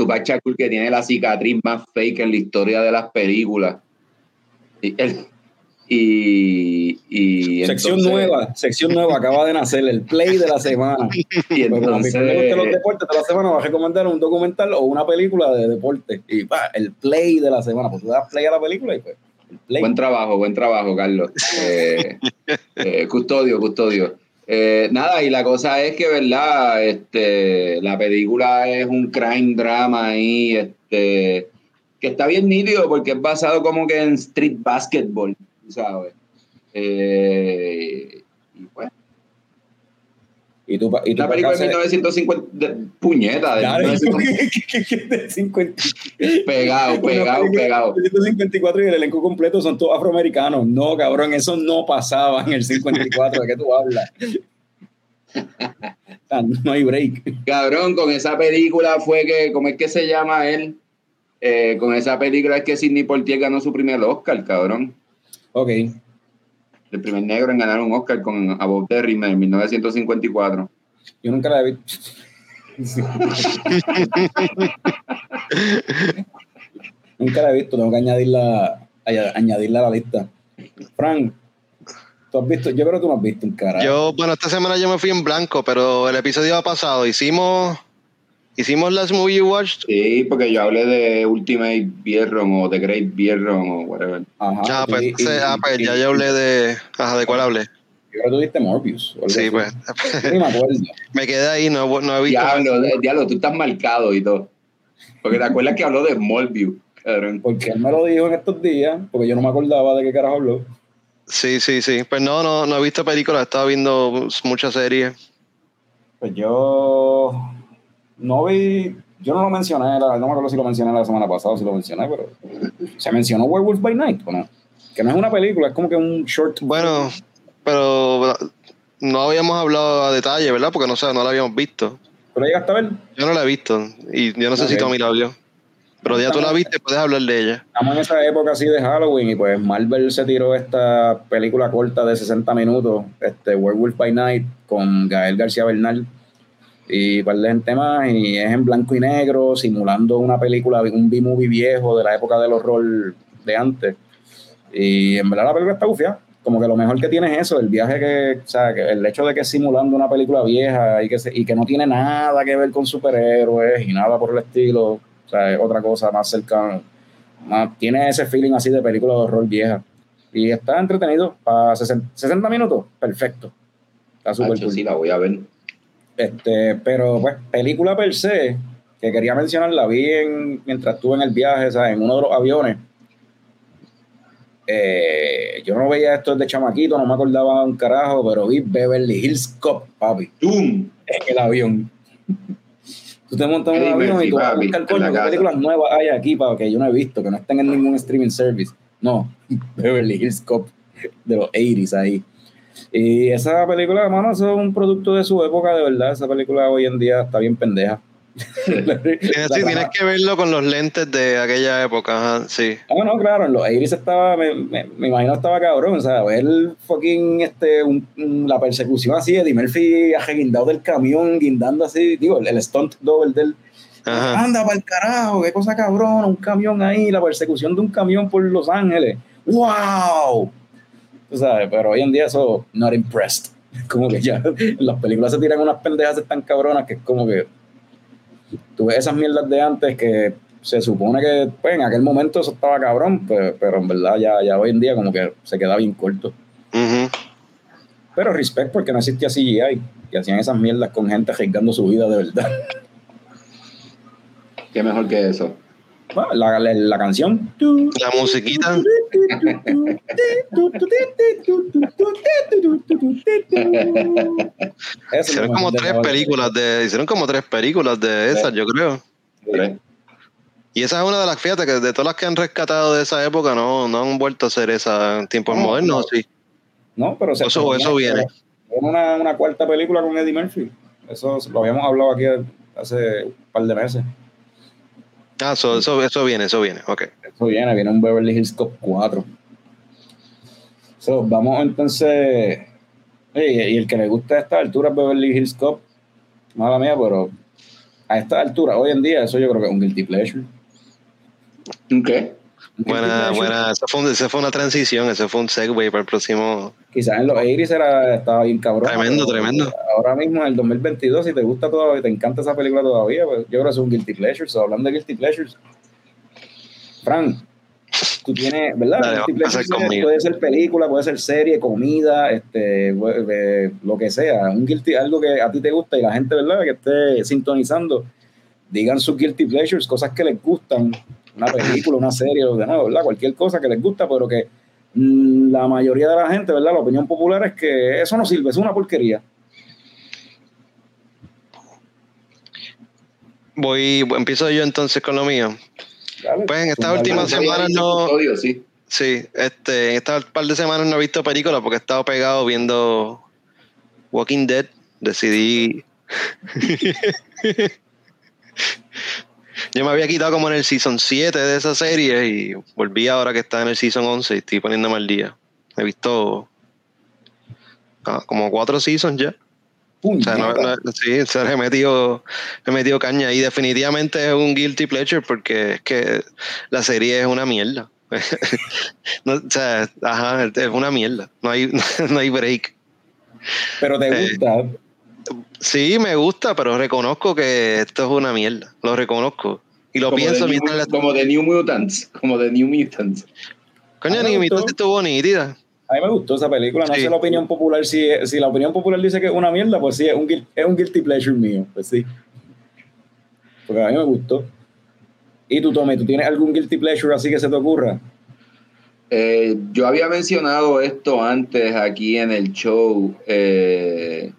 Tupac Shakur, que tiene la cicatriz más fake en la historia de las películas. Y, él- y, y sección entonces- nueva, sección nueva, acaba de nacer, el play de la semana. [LAUGHS] Y Pues entonces, gustan los deportes de la semana, va a recomendar un documental o una película de deporte. Y pa, el play de la semana, pues tú das play a la película y pues el play. Buen trabajo, buen trabajo, Carlos. [LAUGHS] Eh, eh, custodio, custodio. Eh, nada, y la cosa es que, ¿verdad? Este, la película es un crime drama ahí, este, que está bien nítido porque es basado como que en street basketball, ¿sabes? Eh, y pues, Y tú, pa- y tú la película de se- 1950, de- puñeta, de Dale, 1950, de 50. pegado, pegado, pegado. de 154 y el elenco completo son todos afroamericanos. No, cabrón, eso no pasaba en el 54. ¿De qué tú hablas? No hay break. Cabrón, con esa película fue que, ¿cómo es que se llama él? Eh, con esa película es que Sidney Poitier ganó su primer Oscar, cabrón. Ok. El primer negro en ganar un Oscar con Above the Rim en 1954. Yo nunca la he visto. nunca la he visto, tengo que añadirla, añ- añadirla a la lista. Frank, ¿tú has visto? Yo creo que tú no has visto un carajo. Yo, bueno, esta semana yo me fui en blanco, pero el episodio pasado hicimos hicimos Last Movie You Watched. Sí, porque yo hablé de Ultimate Bierron o The Great Bierron o whatever. Ajá. Ah, y- pues, y- ah, pues y- ya yo hablé de. Ajá, ¿de cuál hablé? Yo creo que tú diste Morbius. Sí, así. pues. Yo ni me acuerdo. [LAUGHS] Me quedé ahí, no, no he visto. Diablo, eh, diablo, tú estás marcado y todo. Porque te acuerdas que habló de Smallview, cabrón. Porque él me lo dijo en estos días, porque yo no me acordaba de qué carajo habló. Sí, sí, sí. Pues no, no, no he visto películas, he estado viendo muchas series. Pues yo no vi, yo no lo mencioné, la- no me acuerdo si lo mencioné la semana pasada, o si lo mencioné, pero se mencionó Werewolf by Night, ¿o no? Que no es una película, es como que un short. Bueno, pero no habíamos hablado a detalle, ¿verdad? Porque no sé, no la habíamos visto. ¿Pero llegaste a ver? Yo no la he visto y yo no sé si. Tommy la vio. Pero ya tú la viste, puedes hablar de ella. Estamos en esa época así de Halloween y pues Marvel se tiró esta película corta de 60 minutos, este Werewolf by Night, con Gael García Bernal y par de gente más, y es en blanco y negro, simulando una película, un B-movie viejo de la época del horror de antes. Y en verdad la película está gufiada. Como que lo mejor que tiene es eso, el viaje que, o sea, que el hecho de que es simulando una película vieja y que, se- y que no tiene nada que ver con superhéroes y nada por el estilo, o sea, es otra cosa más cercana, más, tiene ese feeling así de película de horror vieja. Y está entretenido, para 60, 60 minutos, perfecto. Está súper cool. sí, la voy a ver. Este, pero pues, película per se, que quería mencionar, la vi en, mientras estuve en el viaje, o sea, en uno de los aviones. eh, yo no veía esto desde chamaquito, no me acordaba un carajo, pero vi Beverly Hills Cop, papi, ¡Tum! en el avión. Tú te montas en un avión y tú vas a buscar coño, qué películas nuevas hay aquí para que yo no he visto, que no estén en ningún streaming service. No, [LAUGHS] Beverly Hills Cop de los 80s ahí. Y esa película, hermano, eso es un producto de su época, de verdad. Esa película hoy en día está bien pendeja. [LAUGHS] Tienes, sí, tienes que verlo con los lentes de aquella época, ajá, sí. No, no, claro, en los 80s estaba, me, me, me imagino estaba cabrón, o sea, ver fucking este, un- la persecución así, Eddie Murphy guindado del camión, guindando así, digo, el, el stunt double del, Ajá. anda para el carajo, qué cosa cabrón, un camión ahí, la persecución de un camión por Los Ángeles, wow, tú sabes, pero hoy en día eso, not impressed, [LAUGHS] como que ya, en las películas se tiran unas pendejas tan cabronas que es como que, tú ves esas mierdas de antes que se supone que pues, en aquel momento eso estaba cabrón, pues, pero en verdad ya, ya hoy en día como que se queda bien corto. Ujú. Pero respect porque no existía CGI y hacían esas mierdas con gente arriesgando su vida de verdad. Qué mejor que eso. Bueno, la, la, la canción. La musiquita. Hicieron como tres la- películas de, hicieron como tres películas de esas, yo creo. Y esa es una de las, fíjate, que de todas las que han rescatado de esa época, no, no han vuelto a hacer esa en tiempos No, modernos, no. sí. No, pero se Eso- eso viene. Viene Una, una cuarta película con Eddie Murphy. Eso lo habíamos hablado aquí hace un par de meses. Ah, eso, eso, eso viene, eso viene, ok. Eso viene, viene un Beverly Hills Cop 4. So, vamos entonces. Y el que le gusta a esta altura Beverly Hills Cop, mala mía, pero a esta altura, hoy en día, eso yo creo que es un guilty pleasure. ¿Un qué? Buena, buena, esa fue, un- esa fue una transición, ese fue un segue para el próximo. Quizás en los 80 era, estaba bien cabrón. Tremendo, tremendo. Ahora mismo, en el 2022, si te gusta todavía, te encanta esa película todavía, pues yo creo que es un guilty pleasure. So, hablando de guilty pleasures, Frank, tú tienes, ¿verdad? Dale, guilty vamos a hacer pleasure conmigo. puede ser película, puede ser serie, comida, este, eh, lo que sea. Un guilty, algo que a ti te gusta y la gente, ¿verdad? Que esté sintonizando, digan sus guilty pleasures, cosas que les gustan, una película, una serie, lo que no, ¿verdad? Cualquier cosa que les gusta, pero que mm, la mayoría de la gente, ¿verdad? La opinión popular es que eso no sirve, es una porquería. Voy, empiezo yo entonces con lo mío. Dale. Pues en esta Dale. última Antes había semana dicho no- custodio, sí. Sí, este, en estas par de semanas no he visto películas porque he estado pegado viendo Walking Dead. Decidí. [LAUGHS] [LAUGHS] Yo me había quitado como en el season 7 de esa serie y volví ahora que está en el season 11 y estoy poniéndome al día. He visto ah, como cuatro seasons ya. O sea, no, Puñeta. no- sí, se le he metido, he metido caña y definitivamente es un guilty pleasure porque es que la serie es una mierda. [LAUGHS] No, o sea, ajá, es una mierda. No hay, [LAUGHS] no hay break. Pero te eh, gusta. Sí, me gusta, pero reconozco que esto es una mierda. Lo reconozco. Y lo Como pienso de New- mientras la... Como de New Mutants. Como de New Mutants. Coño, mi gustó. estuvo nítida. A mí me gustó esa película. No Sí. sé la opinión popular. Si, si la opinión popular dice que es una mierda, pues sí, es un, es un guilty pleasure mío. Pues sí. Porque a mí me gustó. ¿Y tú, Tommy, tú tienes algún guilty pleasure así que se te ocurra? Eh, yo había mencionado esto antes aquí en el show. eh,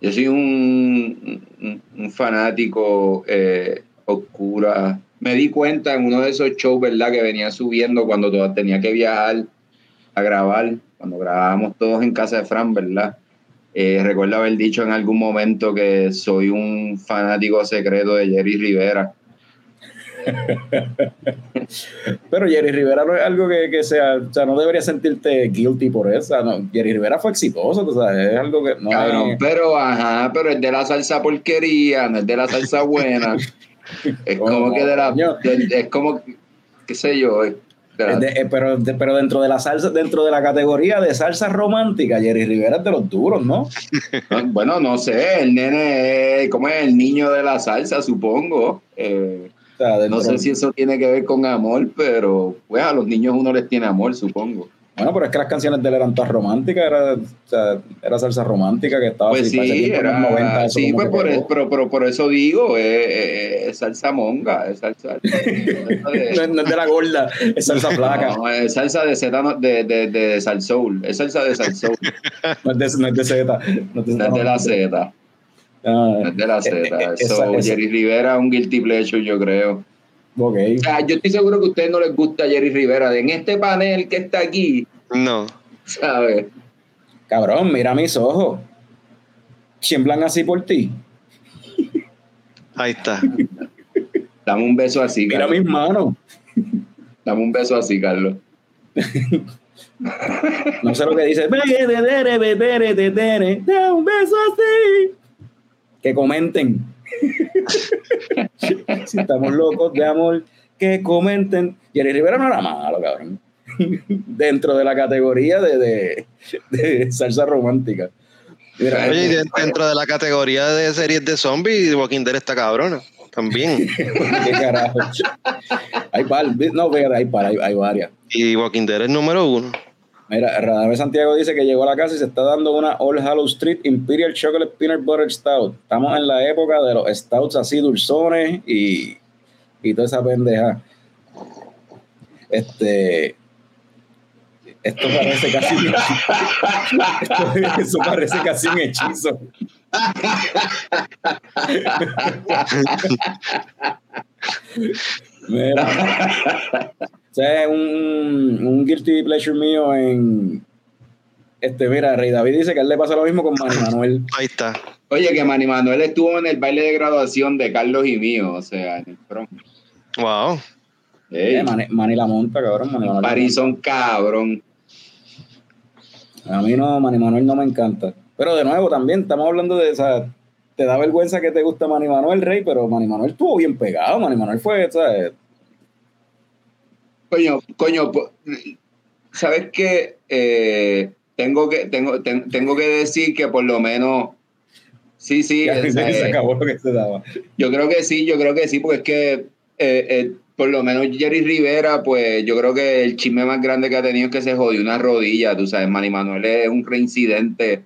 yo soy un, fanático eh, oscura. Me di cuenta en uno de esos shows, ¿verdad? Que venía subiendo cuando tenía que viajar a grabar, cuando grabábamos todos en casa de Fran, ¿verdad? Eh, recuerdo haber dicho en algún momento que soy un fanático secreto de Jerry Rivera. [LAUGHS] Pero Jerry Rivera no es algo que, que sea, o sea, no deberías sentirte guilty por eso. No, Jerry Rivera fue exitoso, tú sabes, es algo que no Cabrón, pero ajá, pero es de la salsa porquería, no es de la salsa buena. [LAUGHS] es como que de la. de- es como, qué sé yo. eh, de de- pero, de- pero dentro de la salsa, dentro de la categoría de salsa romántica, Jerry Rivera es de los duros, ¿no? no, [LAUGHS] bueno, no sé, el nene, es- ¿cómo es el niño de la salsa, supongo? Eh, O sea, no sé si eso tiene que ver con amor, pero pues a los niños uno les tiene amor, supongo. Bueno, pero es que las canciones de él eran todas románticas, era, o sea, era salsa romántica que estaba Pues así, sí, tiempo, en los era, 90, eso sí pues por, pero, pero por eso digo, es, salsa monga, es salsa, [LAUGHS] no, de, es, no es de la gorda, es salsa flaca, no, es salsa de zeta no- de, de, de salsoul, es salsa de salsoul, [LAUGHS] no es de, no es de Z. No es de, no es de la zeta, Ah, de la eh, zeta. eh, Eso, esa- esa- Jerry Rivera es un guilty pleasure, yo creo. ok. O sea, yo estoy seguro que a ustedes no les gusta Jerry Rivera. En este panel que está aquí, No. ¿sabes? Cabrón, mira mis ojos. Tiemblan así por ti. Ahí está. Dame un beso así, Mira Carlos. mis manos. Dame un beso así, Carlos. [LAUGHS] No sé lo que dice. Da un beso así. Que comenten. [LAUGHS] si estamos locos de amor, que comenten. Jerry Rivera no era malo, cabrón. Dentro de la categoría de, de, de salsa romántica. Mira, Oye, y de- dentro de la categoría de series de zombies, Walking Dead está cabrona. También. [LAUGHS] ¿Qué carajo? Hay par, no, fíjate, hay par, hay, hay varias. Y Walking Dead es número uno. Mira, Radamés Santiago dice que llegó a la casa y se está dando una All Hallow Street Imperial Chocolate Peanut Butter Stout. Estamos en la época de los stouts así dulzones y, y toda esa pendeja. Este. Esto parece casi. [LAUGHS] esto- eso parece casi un hechizo. [LAUGHS] Mira. O sea, un, un guilty pleasure mío en. Este, mira, Rey David dice que a él le pasa lo mismo con Manny Manuel. [LAUGHS] Ahí está. Oye, que Manny Manuel estuvo en el baile de graduación de Carlos y mío, o sea, en el prom. Wow. Ey, Eh, Manny, Manny la monta, cabrón. Manny Manuel. Parizón, cabrón. A mí no, Manny Manuel no me encanta. Pero de nuevo, también estamos hablando de esa. Te da vergüenza que te gusta Manny Manuel, Rey, pero Manny Manuel estuvo bien pegado. Manny Manuel fue, ¿sabes? Coño, coño, ¿sabes qué? Eh, tengo, que, tengo, ten- tengo que decir que por lo menos. Sí, sí, Ya o se, sea, se acabó lo que se daba. Yo creo que sí, yo creo que sí, porque es que eh, eh, por lo menos Jerry Rivera, pues yo creo que el chisme más grande que ha tenido es que se jodió una rodilla, tú sabes, Manny Manuel es un reincidente.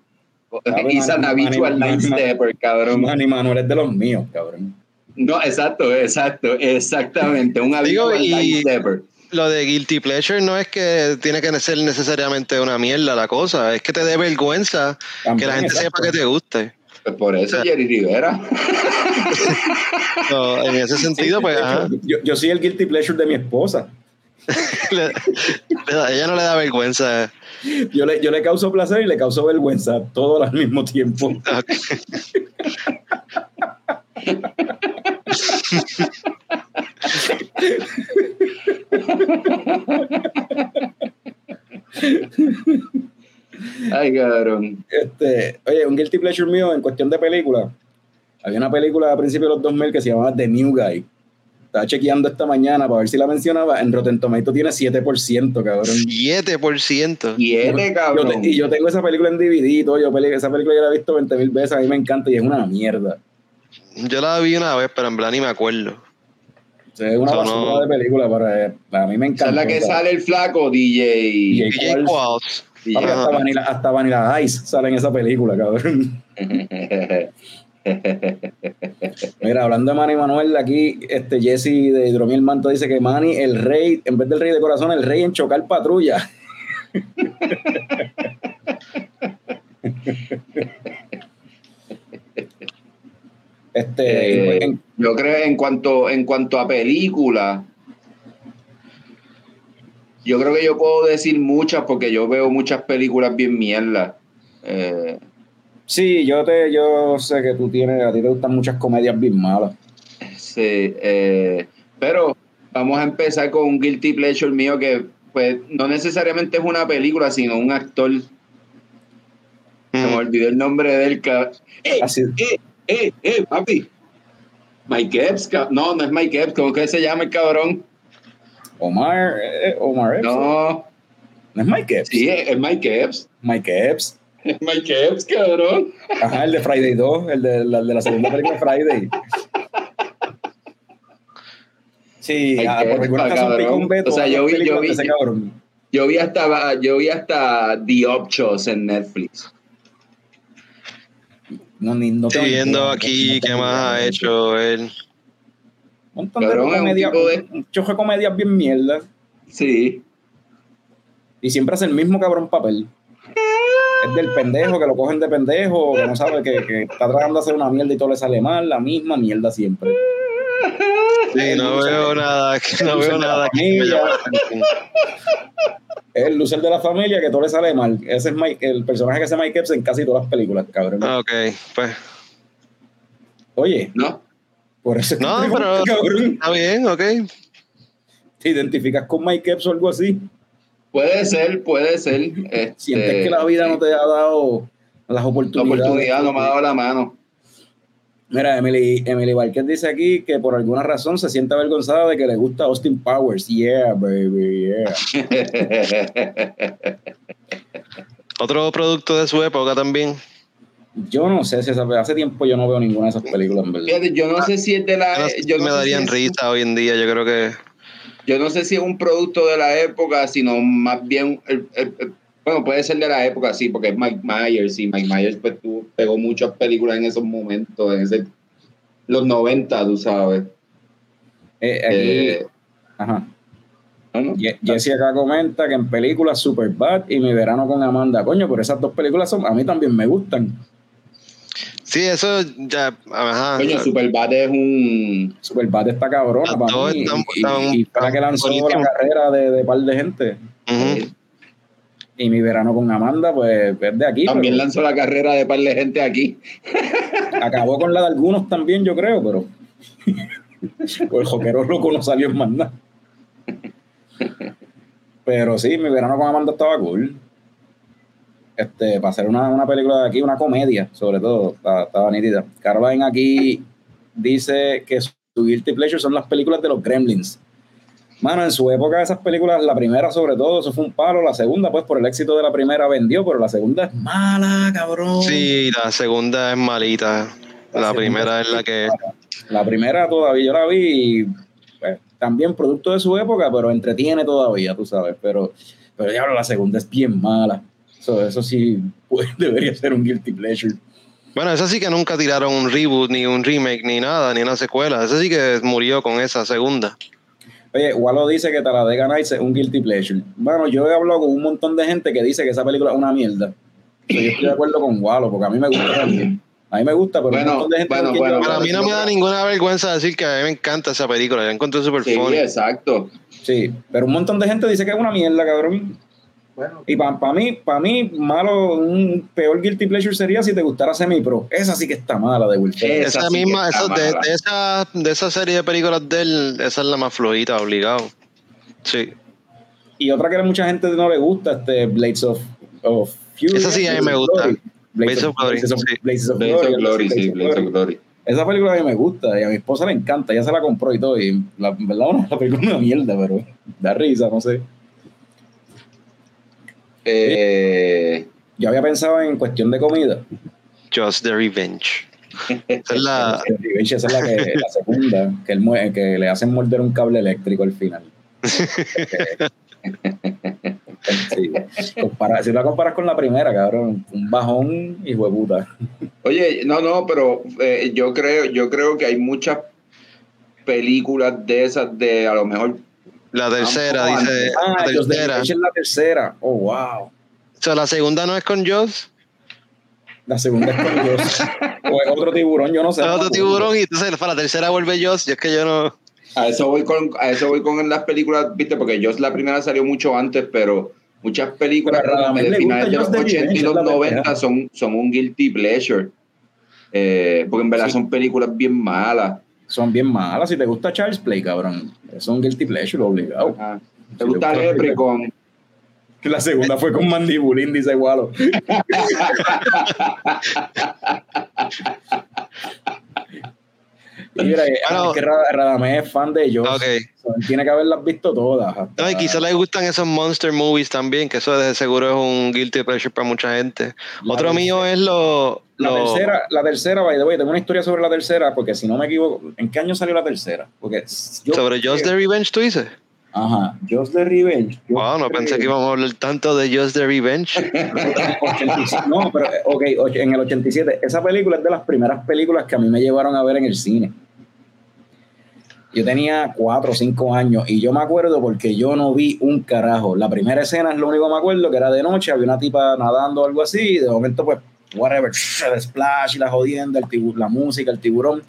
He's an Manny- habitual Manny- nine stepper, cabrón. Manny Manuel es de los míos, cabrón. No, exacto, exacto, exactamente, un habitual y- nine stepper. Lo de Guilty Pleasure no es que tiene que ser necesariamente una mierda la cosa, es que te dé vergüenza que la gente exacto. sepa que te guste. Pues por eso O sea, Jerry Rivera. En ese sentido, pues, ajá, Yo, yo soy el guilty pleasure de mi esposa. [LAUGHS] le- le da- ella no le da vergüenza. Yo le, yo le causo placer y le causo vergüenza, todo al mismo tiempo. [LAUGHS] Ay, cabrón. Este, oye, un guilty pleasure mío en cuestión de película. Había una película a principios de los 2000 que se llamaba The New Guy. Estaba chequeando esta mañana para ver si la mencionaba. En Rotten Tomatoes tiene 7%, cabrón. 7%. Siete, Yo cabrón. te- y yo tengo esa película en DVD y todo. Yo peli- esa película ya la he visto 20 mil veces. A mí me encanta y es una mierda. Yo la vi una vez, pero en plan ni me acuerdo. O sea, es una basura no- de película, para, para mí me encanta. es la que sale el flaco, DJ. DJ. DJ. Hasta, Vanilla, hasta Vanilla Ice sale en esa película, cabrón. [LAUGHS] Mira, hablando de Manny Manuel, aquí este Jesse de Hidromiel Manto dice que Manny, el rey, en vez del rey de corazón, el rey en chocar patrulla. [LAUGHS] este, Eh, en- yo creo en cuanto en cuanto a película yo creo que yo puedo decir muchas porque yo veo muchas películas bien mierdas Eh, sí, yo te, yo sé que tú tienes, a ti te gustan muchas comedias bien malas. sí, eh, pero vamos a empezar con un guilty pleasure mío que pues no necesariamente es una película sino un actor se me Mm. olvidó el nombre del ca- ¡Eh, Así- eh, eh, eh, papi! Mike Epps, no, no es Mike Epps, ¿cómo que se llama el cabrón? Omar, eh, Omar Epps. No, ¿No es Mike Epps. sí, es Mike Epps. Mike Epps. Es Mike Epps, cabrón. Ajá, el de Friday 2, el de la, de la segunda película de Friday. Sí, ah, por alguna razón un veto O sea, a yo vi- yo vi- ese cabrón. Yo vi hasta, yo vi hasta The Opchos en Netflix. No, ni, no Estoy viendo aquí no qué más ha hecho él. Un montón de Cabrón, es un comedia, tipo de- un chojo de comedias bien mierda. Sí. Y siempre hace el mismo cabrón papel. Es del pendejo, que lo cogen de pendejo, que no sabe que, que está tratando de hacer una mierda y todo le sale mal, la misma mierda siempre. Sí, no veo nada, no veo nada que me llame el loser de la familia que todo le sale mal. Ese es Mike, el personaje que hace Mike Epps en casi todas las películas, cabrón. Ah, Ok, pues. Oye, ¿No? Por eso No, te pero- cabrón. Está bien, ok. ¿Te identificas con Mike Epps o algo así? Puede ser, puede ser. Este, ¿Sientes que la vida no te ha dado las La oportunidades? oportunidad no me ha dado la mano. Mira, Emily, Emily Barquet dice aquí que por alguna razón se siente avergonzada de que le gusta Austin Powers. Yeah, baby, yeah. [LAUGHS] Otro producto de su época también. Yo no sé si esa, hace tiempo yo no veo ninguna de esas películas, en verdad. Fíjate, yo no sé si es de la. Ah, No sé si yo no me darían si es- risa hoy en día, yo creo que. Yo no sé si es un producto de la época, sino más bien. el- el- el- bueno, puede ser de la época, sí, porque es Mike Myers y Mike Myers pues, pegó muchas películas en esos momentos, en ese, los 90, tú sabes. Eh, aquí, Eh, ajá. ¿no, Jessie acá comenta que en películas Superbad y Mi Verano con Amanda, coño, pero esas dos películas son, a mí también me gustan. Sí, eso ya. Ajá. Coño, Superbad es un. Superbad está cabrona para mí. están- y, están- y la que lanzó la carrera de, de par de gente. Y Mi Verano con Amanda, pues es de aquí. También pero lanzó la carrera de par de gente aquí. [LAUGHS] acabó con la de algunos también, yo creo, pero. [LAUGHS] pues el joquero loco no salió en más nada. Pero sí, Mi Verano con Amanda estaba cool. Este, para hacer una, una película de aquí, una comedia, sobre todo, estaba, nítida. Caroline aquí dice que su guilty pleasure son las películas de los Gremlins. Mano, en su época esas películas, la primera sobre todo, eso fue un palo. La segunda, pues por el éxito de la primera vendió, pero la segunda es mala, cabrón. Sí, la segunda es malita. La primera es la que. La primera todavía yo la vi y pues, también producto de su época, pero entretiene todavía, tú sabes. Pero, pero diablo, la segunda es bien mala. Eso, eso sí [LAUGHS] pues, debería ser un guilty pleasure. Bueno, esa sí que nunca tiraron un reboot, ni un remake, ni nada, ni una secuela. Esa sí que murió con esa segunda. Oye, Wallo dice que Talladega Nights es un guilty pleasure. Bueno, yo he hablado con un montón de gente que dice que esa película es una mierda. Pero yo estoy de acuerdo con Wallo, porque a mí me gusta también. A mí me gusta, pero Bueno, un montón de gente bueno, bueno, Para mí no me da ninguna vergüenza decir que a mí me encanta esa película. La encontré súper Sí, funny. exacto. Sí, pero un montón de gente dice que es una mierda, cabrón. Bueno, Y para mí, para mí, malo, un peor guilty pleasure sería si te gustara Semi-Pro. Esa sí que está mala de Will Ferrell. Esa Esa sí que misma, esa- de, de esa, de esa serie de películas de él, esa es la más flojita, obligado. Sí. Y otra que a mucha gente no le gusta, este Blades of, of Fury. Esa sí a mí me gusta. Blades of Glory, Blades of, Glory, sí, Blades of Glory. Esa película a mí me gusta y a mi esposa le encanta. Ella se la compró y todo. Y la verdad, [LAUGHS] no, la película es una mierda, pero da risa, no sé. Eh, Yo había pensado en cuestión de comida. Just the Revenge. Esa es la. [LAUGHS] Esa es la, que, la segunda, que, él mue- que le hacen morder un cable eléctrico al final. [LAUGHS] Sí. Compara- si la comparas con la primera, cabrón, un bajón y puta. Oye, no, no, pero eh, yo creo, yo creo que hay muchas películas de esas de a lo mejor La tercera, Vamos, dice. Ah, la tercera. Es la tercera. Oh, wow. O sea, la segunda no es con Joss. La segunda es con [LAUGHS] Dios. o es otro tiburón, yo no sé. Es otro tiburón y entonces para la tercera vuelve Joss. Y es que yo no. a eso voy con a eso voy con las películas, viste, porque yo la primera salió mucho antes, pero muchas películas de le finales de los Just the 80 y los es la 90 pendeja. son, son un guilty pleasure. Eh, porque en verdad Sí. son películas bien malas. Son bien malas. Si te gusta Charles Play, cabrón, es un guilty pleasure obligado. Ajá. ¿Te gusta yo- Leprechaun? La segunda fue con Mandibulín, dice Gualo. [LAUGHS] Y eh, Bueno. que Ra- Radamés es fan de ellos. Tiene que haberlas visto todas. hasta- No, y quizás le gustan esos monster movies también, que eso de seguro es un guilty pleasure para mucha gente. La Otro mío es lo. La tercera, la tercera, by the way, tengo una historia sobre la tercera, porque si no me equivoco, ¿en qué año salió la tercera? Porque yo, sobre Just the Revenge, tú dices. Ajá, Just the Revenge. Yo Wow, no pensé que íbamos a hablar tanto de Just the Revenge. 85, [LAUGHS] No, pero, eh, ok, en el 87. Esa película es de las primeras películas que a mí me llevaron a ver en el cine. Yo tenía cuatro o cinco años y yo me acuerdo porque yo no vi un carajo. La primera escena es lo único que me acuerdo, que era de noche, había una tipa nadando o algo así, y de momento, pues, whatever, el splash y la jodienda, el tibu- la música, el tiburón.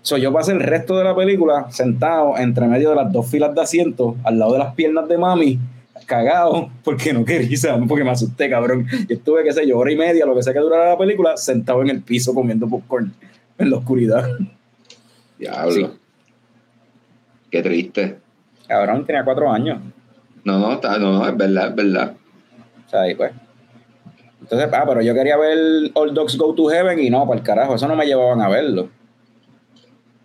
So, yo pasé el resto de la película sentado entre medio de las dos filas de asientos, al lado de las piernas de mami, cagado, porque no quería, porque me asusté, cabrón. Yo estuve, qué sé yo, hora y media, lo que sea que durara la película, sentado en el piso comiendo popcorn en la oscuridad. Diablo. Sí. Qué triste. Cabrón, tenía cuatro años. No, no, está, no, no, es verdad, es verdad. O sea, ahí pues. Entonces, ah, pero yo quería ver All Dogs Go to Heaven y no, para el carajo, eso no me llevaban a verlo.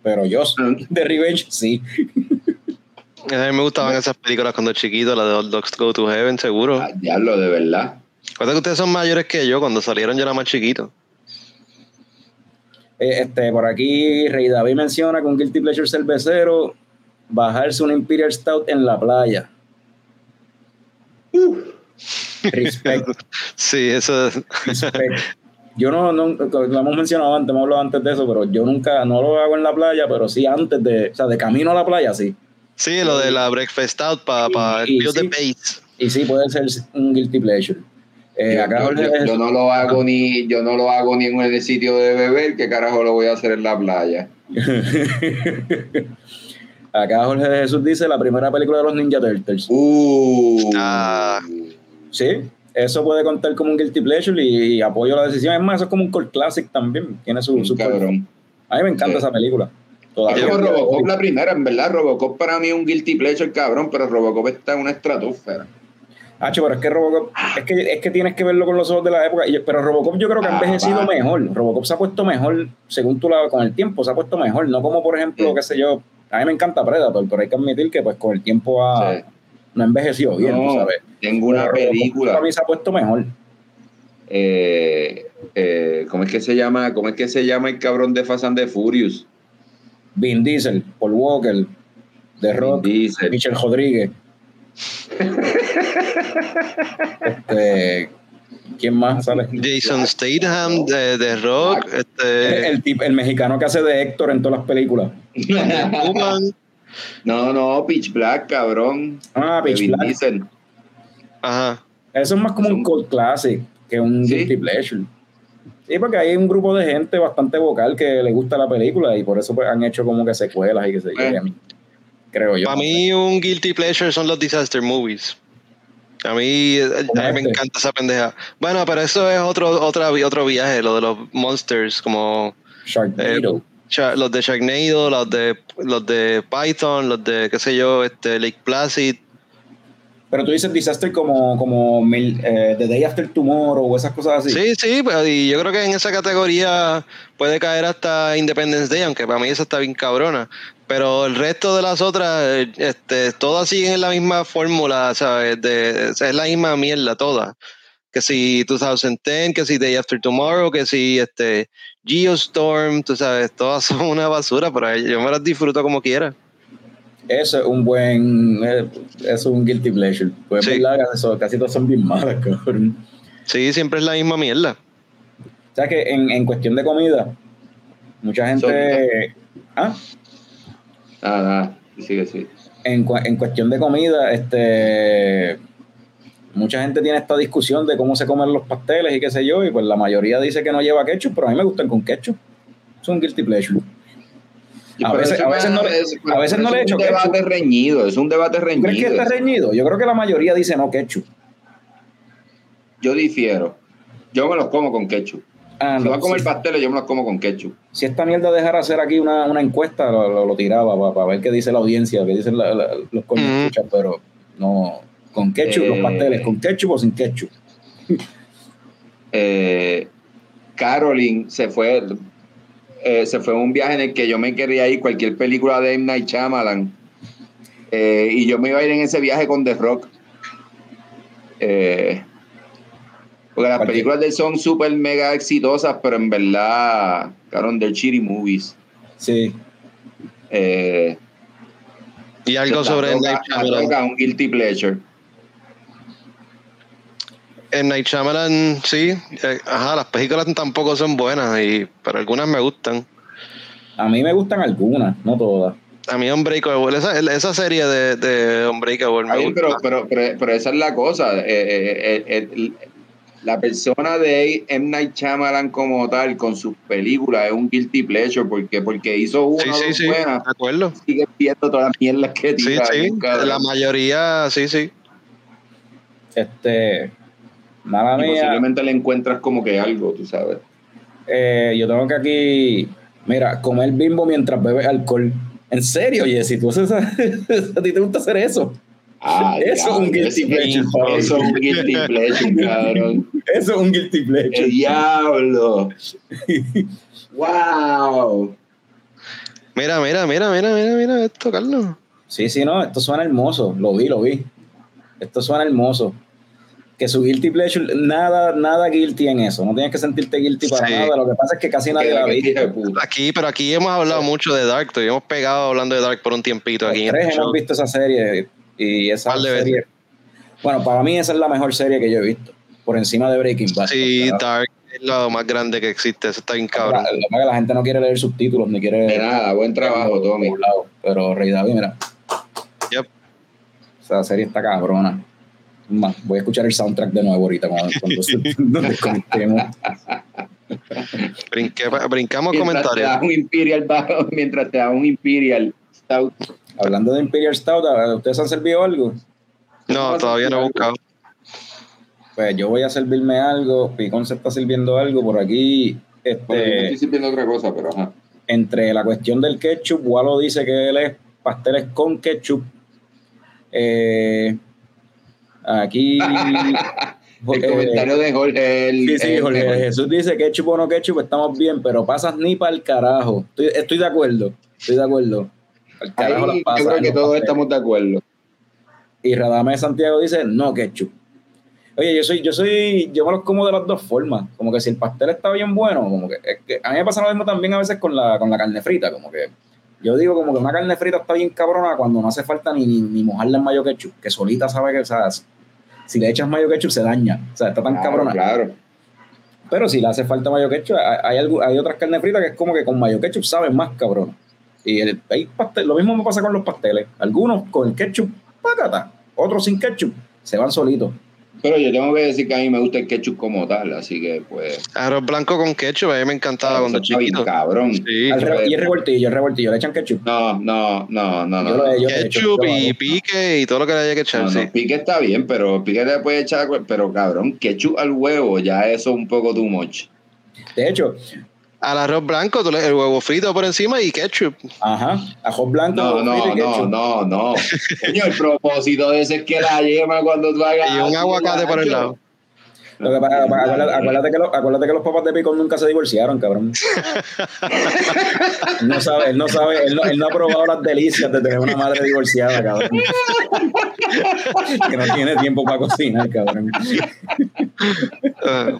Pero yo, [LAUGHS] de Revenge, sí. A mí me gustaban esas películas cuando chiquito, la de All Dogs Go to Heaven, seguro. Ah, diablo, de verdad. Recuerda que ustedes son mayores que yo, cuando salieron yo era más chiquito. Eh, Este, por aquí, Rey David menciona con Guilty Pleasure cervecero bajarse un Imperial Stout en la playa. Respect, [LAUGHS] Sí, eso es. respect. [LAUGHS] Yo no, no, lo hemos mencionado antes, hemos hablado antes de eso, pero yo nunca, no lo hago en la playa, pero sí antes de, o sea, de camino a la playa, sí. Sí, lo de la Breakfast Out para pa build the sí. base. Y sí, puede ser un guilty pleasure. Eh, Yo, acá yo- Jorge yo- Jesús- yo no lo hago ni, yo no lo hago ni en el sitio de beber, ¿qué carajo lo voy a hacer en la playa? [LAUGHS] acá Jorge Jesús dice la primera película de los Ninja Turtles. Uh, Ah. Sí, eso puede contar como un guilty pleasure y, apoyo la decisión. Es más, eso es como un cult classic también. Tiene su, su cabrón. A mí me encanta Sí. esa película. Todavía. como Robocop la primera, en verdad, Robocop para mí es un guilty pleasure, cabrón, pero Robocop está en una estratosfera. Hacho, pero es que Robocop, es que, es que tienes que verlo con los ojos de la época. Pero Robocop yo creo que ha Ah, envejecido va. mejor. Robocop se ha puesto mejor, según tú la, con el tiempo, se ha puesto mejor. No como, por ejemplo, Sí. qué sé yo, a mí me encanta Predator, pero hay que admitir que pues con el tiempo ha, Sí. no ha envejecido bien, No, tú sabes. Tengo una Pero película. Para mí se ha puesto mejor. eh, eh, ¿Cómo es que se llama? ¿Cómo es que se llama el cabrón de Fast and the Furious? Vin Diesel, Paul Walker, The Rock. Michelle Rodríguez. [LAUGHS] este, ¿Quién más sale? Jason Statham de, de Rock, este, El, tip- el mexicano que hace de Héctor en todas las películas. [LAUGHS] No, no, Pitch Black, cabrón. Ah, Pitch Black. Diesel. ajá. Eso es más como Es un un- cult classic que un ¿Sí? guilty pleasure. Sí, porque hay un grupo de gente bastante vocal que le gusta la película y por eso pues, han hecho como que secuelas y que se Eh. a mí, creo yo. Para mí un guilty pleasure son los disaster movies. A mí, a mí me encanta esa pendeja. Bueno, pero eso es otro, otra, otro viaje, lo de los monsters, como Sharknado. eh, los de Sharknado, los de, los de Python, los de, qué sé yo, este Lake Placid. Pero tú dices disaster como, como mil- eh, The Day After Tomorrow o esas cosas así. Sí, sí, pues, y yo creo que en esa categoría puede caer hasta Independence Day, aunque para mí esa está bien cabrona. Pero el resto de las otras, eh, este, todas siguen la misma fórmula, ¿sabes? De, es la misma mierda, todas. Que si 2010, que si Day After Tomorrow, que si este Geostorm, tú sabes, todas [LAUGHS] son una basura, pero yo me las disfruto como quiera. Eso es un buen. eh, es un guilty pleasure. Pues Sí. eso, casi todas son bien malas, [LAUGHS] cabrón. Sí, siempre es la misma mierda. O sea que en, en cuestión de comida, mucha gente. Ah, Sigue, sigue. en, cu- en cuestión de comida, este. Mucha gente tiene esta discusión de cómo se comen los pasteles y qué sé yo, y pues la mayoría dice que no lleva ketchup, pero a mí me gustan con ketchup. Es un guilty pleasure. A veces- eso a veces no le- es- a veces no le es echo un debate reñido, es un debate ¿Tú reñido. crees que está reñido? Yo creo que la mayoría dice no ketchup. Yo difiero. Yo me los como con ketchup. Ah, Si no, voy a comer pasteles, yo me los como con ketchup. si esta mierda dejara hacer aquí una, una encuesta, lo, lo- lo tiraba para ver qué dice la audiencia, qué dicen la- la- los coños escuchas, pero no. Con ketchup, Eh. los pasteles, con ketchup o sin ketchup. [LAUGHS] Eh, Caroline se fue, eh, se fue un viaje en el que yo me quería ir cualquier película de M. Night Shyamalan. Eh, y yo me iba a ir en ese viaje con The Rock. Eh, porque las películas de él son súper mega exitosas, pero en verdad, cabrón, they're shitty movies. Sí. Eh, Y algo sobre Roca- Night La Shyamalan. Roca, un guilty pleasure. En Night Shyamalan, sí. eh, ajá, las películas tampoco son buenas, y, pero algunas me gustan. A mí me gustan algunas, no todas. A mí Unbreakable, esa, esa serie de, de Unbreakable me bien, gusta. pero, pero, pero, pero esa es la cosa. eh, eh, eh, la persona de M. Night Shyamalan como tal, con sus películas, es un guilty pleasure porque, porque hizo una sí, o sí, dos sí, de buenas, acuerdo. sigue viendo todas las mierdas que Sí, tira. sí, cabrón. la mayoría, sí, sí. Este, mala Y mía, posiblemente le encuentras como que algo, tú sabes. eh, yo tengo que aquí, mira, comer bimbo mientras bebes alcohol. En serio, Jessy, ¿tú haces esa- [LAUGHS] a ti te gusta hacer eso? Ah, Eso es un guilty pleasure. Eso es un guilty pleasure, [LAUGHS] cabrón. Eso es un guilty ¡El pleasure. diablo! ¡Wow! Mira, mira, mira, mira, mira, mira esto, Carlos. Sí, sí, no, esto suena hermoso. Lo vi, lo vi. Esto suena hermoso. Que su guilty pleasure, nada, nada guilty en eso. No tienes que sentirte guilty para Sí. nada. Lo que pasa es que casi nadie la puta. Aquí, pero aquí hemos hablado mucho de Dark, y hemos pegado hablando de Dark por un tiempito aquí. Los en tres hemos visto esa serie y esa veces. serie. Bueno, para mí esa es la mejor serie que yo he visto. Por encima de Breaking Bad. Sí, Dark es lo más grande que existe, eso está bien cabrón. la, la- la- la gente no quiere leer subtítulos ni quiere. De nada, buen trabajo, Tommy. Pero Rey David, mira. Yep. Esa serie está cabrona. Más, voy a escuchar el soundtrack de nuevo ahorita cuando, cuando se- desconectemos. Brincamos Mientras te comentarios. das un Imperial bajo, mientras te das un Imperial Stout. Hablando de Imperial Stout, ¿a- ¿ustedes han servido algo? No, todavía no he buscado. Pues yo voy a servirme algo. Picón se está sirviendo algo por aquí. Bueno, yo me Este, estoy sirviendo otra cosa, pero ajá. entre la cuestión del ketchup, Walo dice que él es pasteles con ketchup. Eh, aquí. [LAUGHS] El eh, comentario de Jorge. El, Sí, sí, el- Jorge el- Jesús dice ketchup o no ketchup, estamos bien, pero pasas ni para el carajo. Estoy, estoy de acuerdo, estoy de acuerdo. Las Ahí pasas yo creo que todos estamos de acuerdo. Y Radamés Santiago dice no ketchup. Oye, yo soy, yo soy, yo me los como de las dos formas. Como que si el pastel está bien bueno, como que, es que a mí me pasa lo mismo también a veces con la, con la carne frita, como que yo digo como que una carne frita está bien cabrona cuando no hace falta ni, ni, ni mojarla en mayo ketchup, que solita sabe que, o sea, si le echas mayo ketchup se daña, o sea, está tan Claro, cabrona. Claro. Pero si le hace falta mayo ketchup, hay, hay, algo- hay otras carnes fritas que es como que con mayo ketchup saben más cabrón. Y el, hay pastel, lo mismo me pasa con los pasteles. Algunos con el ketchup, págata. Otros sin ketchup, se van solitos. Pero yo tengo que decir que a mí me gusta el ketchup como tal, así que pues. Arroz blanco con ketchup, a mí me encantaba cuando está bien chiquito. cabrón. Sí. Al re- y el revoltillo, el revoltillo, le echan ketchup. No, no, no, no, no. Lo he- yo lo he hecho, Ketchup y pique y todo lo que le haya que echar, No, sí. no, pique está bien, pero pique le puede echar, pero cabrón, ketchup al huevo, ya eso es un poco too much. De hecho, Al arroz blanco, tú le- el huevo frito por encima y ketchup. ajá, ajo blanco, No, no, y no, no, no. Coño, el propósito de ese es que la yema cuando tú hagas. Y un aguacate por el lado. Lo que acuérdate, acuérdate que los, acuérdate que los papás de Picón nunca se divorciaron, cabrón. él [LAUGHS] no sabe, él no sabe, él no, él no ha probado las delicias de tener una madre divorciada, cabrón. que no tiene tiempo para cocinar, cabrón. Ah,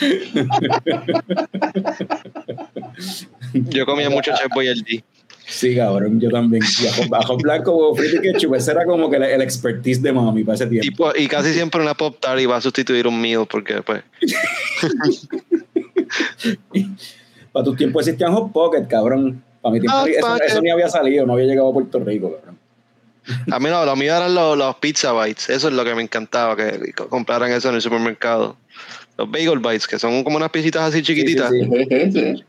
[LAUGHS] yo comía mucho Chef Boyardee. Sí, cabrón, yo también. Y ajo, ajo blanco, frito y ketchup, ese era como que el, el expertise de mami para ese tiempo. Y, casi siempre una Pop Tart iba a sustituir un meal porque pues [LAUGHS] Para tus tiempos existían Hot Pocket, cabrón. Para mi tiempo eso, ni había salido, no había llegado a Puerto Rico, cabrón. a mí no, lo mío eran los, los pizza bites, eso es lo que me encantaba, que co- compraran eso en el supermercado. Los bagel bites, que son como unas pisitas así chiquititas. sí, [LAUGHS] Sí.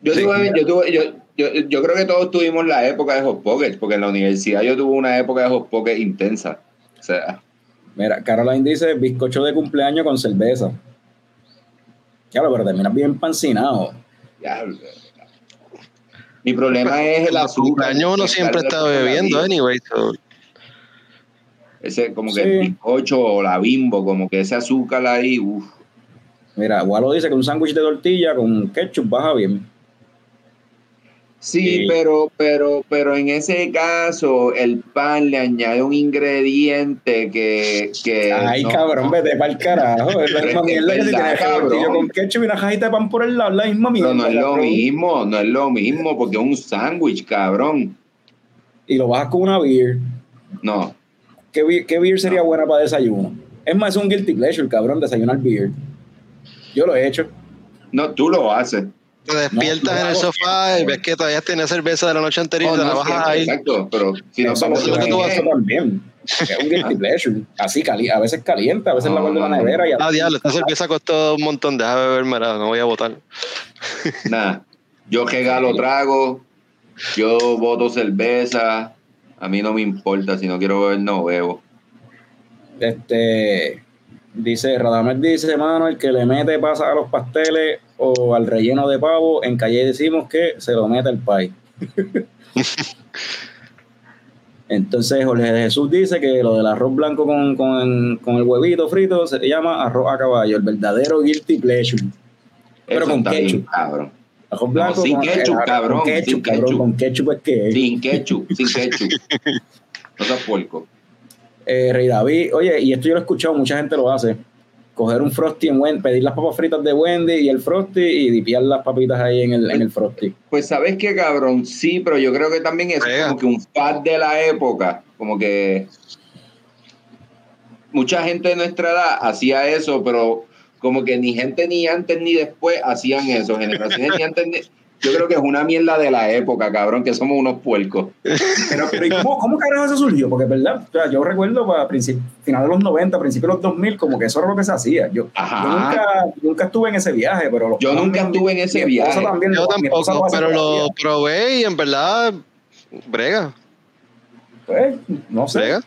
Yo, Sí. tuve, yo, tuve, yo, yo, yo creo que todos tuvimos la época de Hot Pockets, porque en la universidad yo tuve una época de Hot Pockets intensa. O sea, Mira, Caroline dice bizcocho de cumpleaños con cerveza. Claro, pero terminas bien pancinado. ya, mi problema es el azúcar. cumpleaños uno el siempre está bebiendo, anyway. so- Ese, como que Sí. el bizcocho o la bimbo, como que ese azúcar ahí, uff. Mira, Walo dice que un sándwich de tortilla con ketchup baja bien. Sí, Sí. pero, pero, pero en ese caso, el pan le añade un ingrediente que. que Ay, no- cabrón, vete para el carajo. [LAUGHS] Es la misma mierda que si tienes cabrón. con ketchup y una cajita de pan por el lado, la misma mierda. Pero no es lo mismo, no es lo mismo, porque es un sándwich, cabrón. y lo bajas con una beer. No. ¿Qué, beer- qué beer sería buena para desayuno? Es más, es un guilty pleasure, cabrón, desayunar beer. Yo lo he hecho. No, tú lo haces. Te despiertas No, en el sofá y ves que todavía tienes cerveza de la noche anterior Oh, y te no, la bajas ahí. Exacto, pero si nos vamos es lo lo que que tú haces. también. Es un guilty pleasure. Así, cali a veces caliente, a veces la guardo en la no. nevera y Ah, diablo, esta cerveza costó un montón, deja de beberme, no voy a votar. Nada. Yo regalo [LAUGHS] trago, yo voto cerveza. A mí no me importa, si no quiero beber, no bebo. Este dice, Radamés dice, mano, el que le mete pasa a los pasteles o al relleno de pavo, en calle decimos que se lo mete el pay. [LAUGHS] Entonces Jorge Jesús dice que lo del arroz blanco con, con, con el huevito frito se llama arroz a caballo, el verdadero guilty pleasure. Pero Eso con bien, ketchup. cabrón. Arroz blanco sin con, ketchup, con cabrón, ketchup, sin cabrón, ketchup. con ketchup es que es. Sin ketchup, sin ketchup. [LAUGHS] No seas puerco. Eh, Rey David, oye, y esto yo lo he escuchado, mucha gente lo hace. Coger un Frosty en Wendy, pedir las papas fritas de Wendy y el Frosty y dipiar las papitas ahí en el, en el Frosty. Pues sabes qué, cabrón, sí, pero yo creo que también es como que un fad de la época, como que mucha gente de nuestra edad hacía eso, pero como que ni gente ni antes ni después hacían eso, generaciones ni antes ni... Yo creo que es una mierda de la época, cabrón, que somos unos puercos. Pero, pero ¿y cómo, cómo carajo eso surgió? Porque, ¿verdad? O sea, yo recuerdo para princip- finales de los 90, principios de los 2000, como que eso era lo que se hacía. Yo, Ajá. yo nunca, nunca estuve en ese viaje, pero... los Yo nunca estuve en ese viaje. también Yo tampoco, pero lo probé y en verdad, brega, Pues, no sé. brega.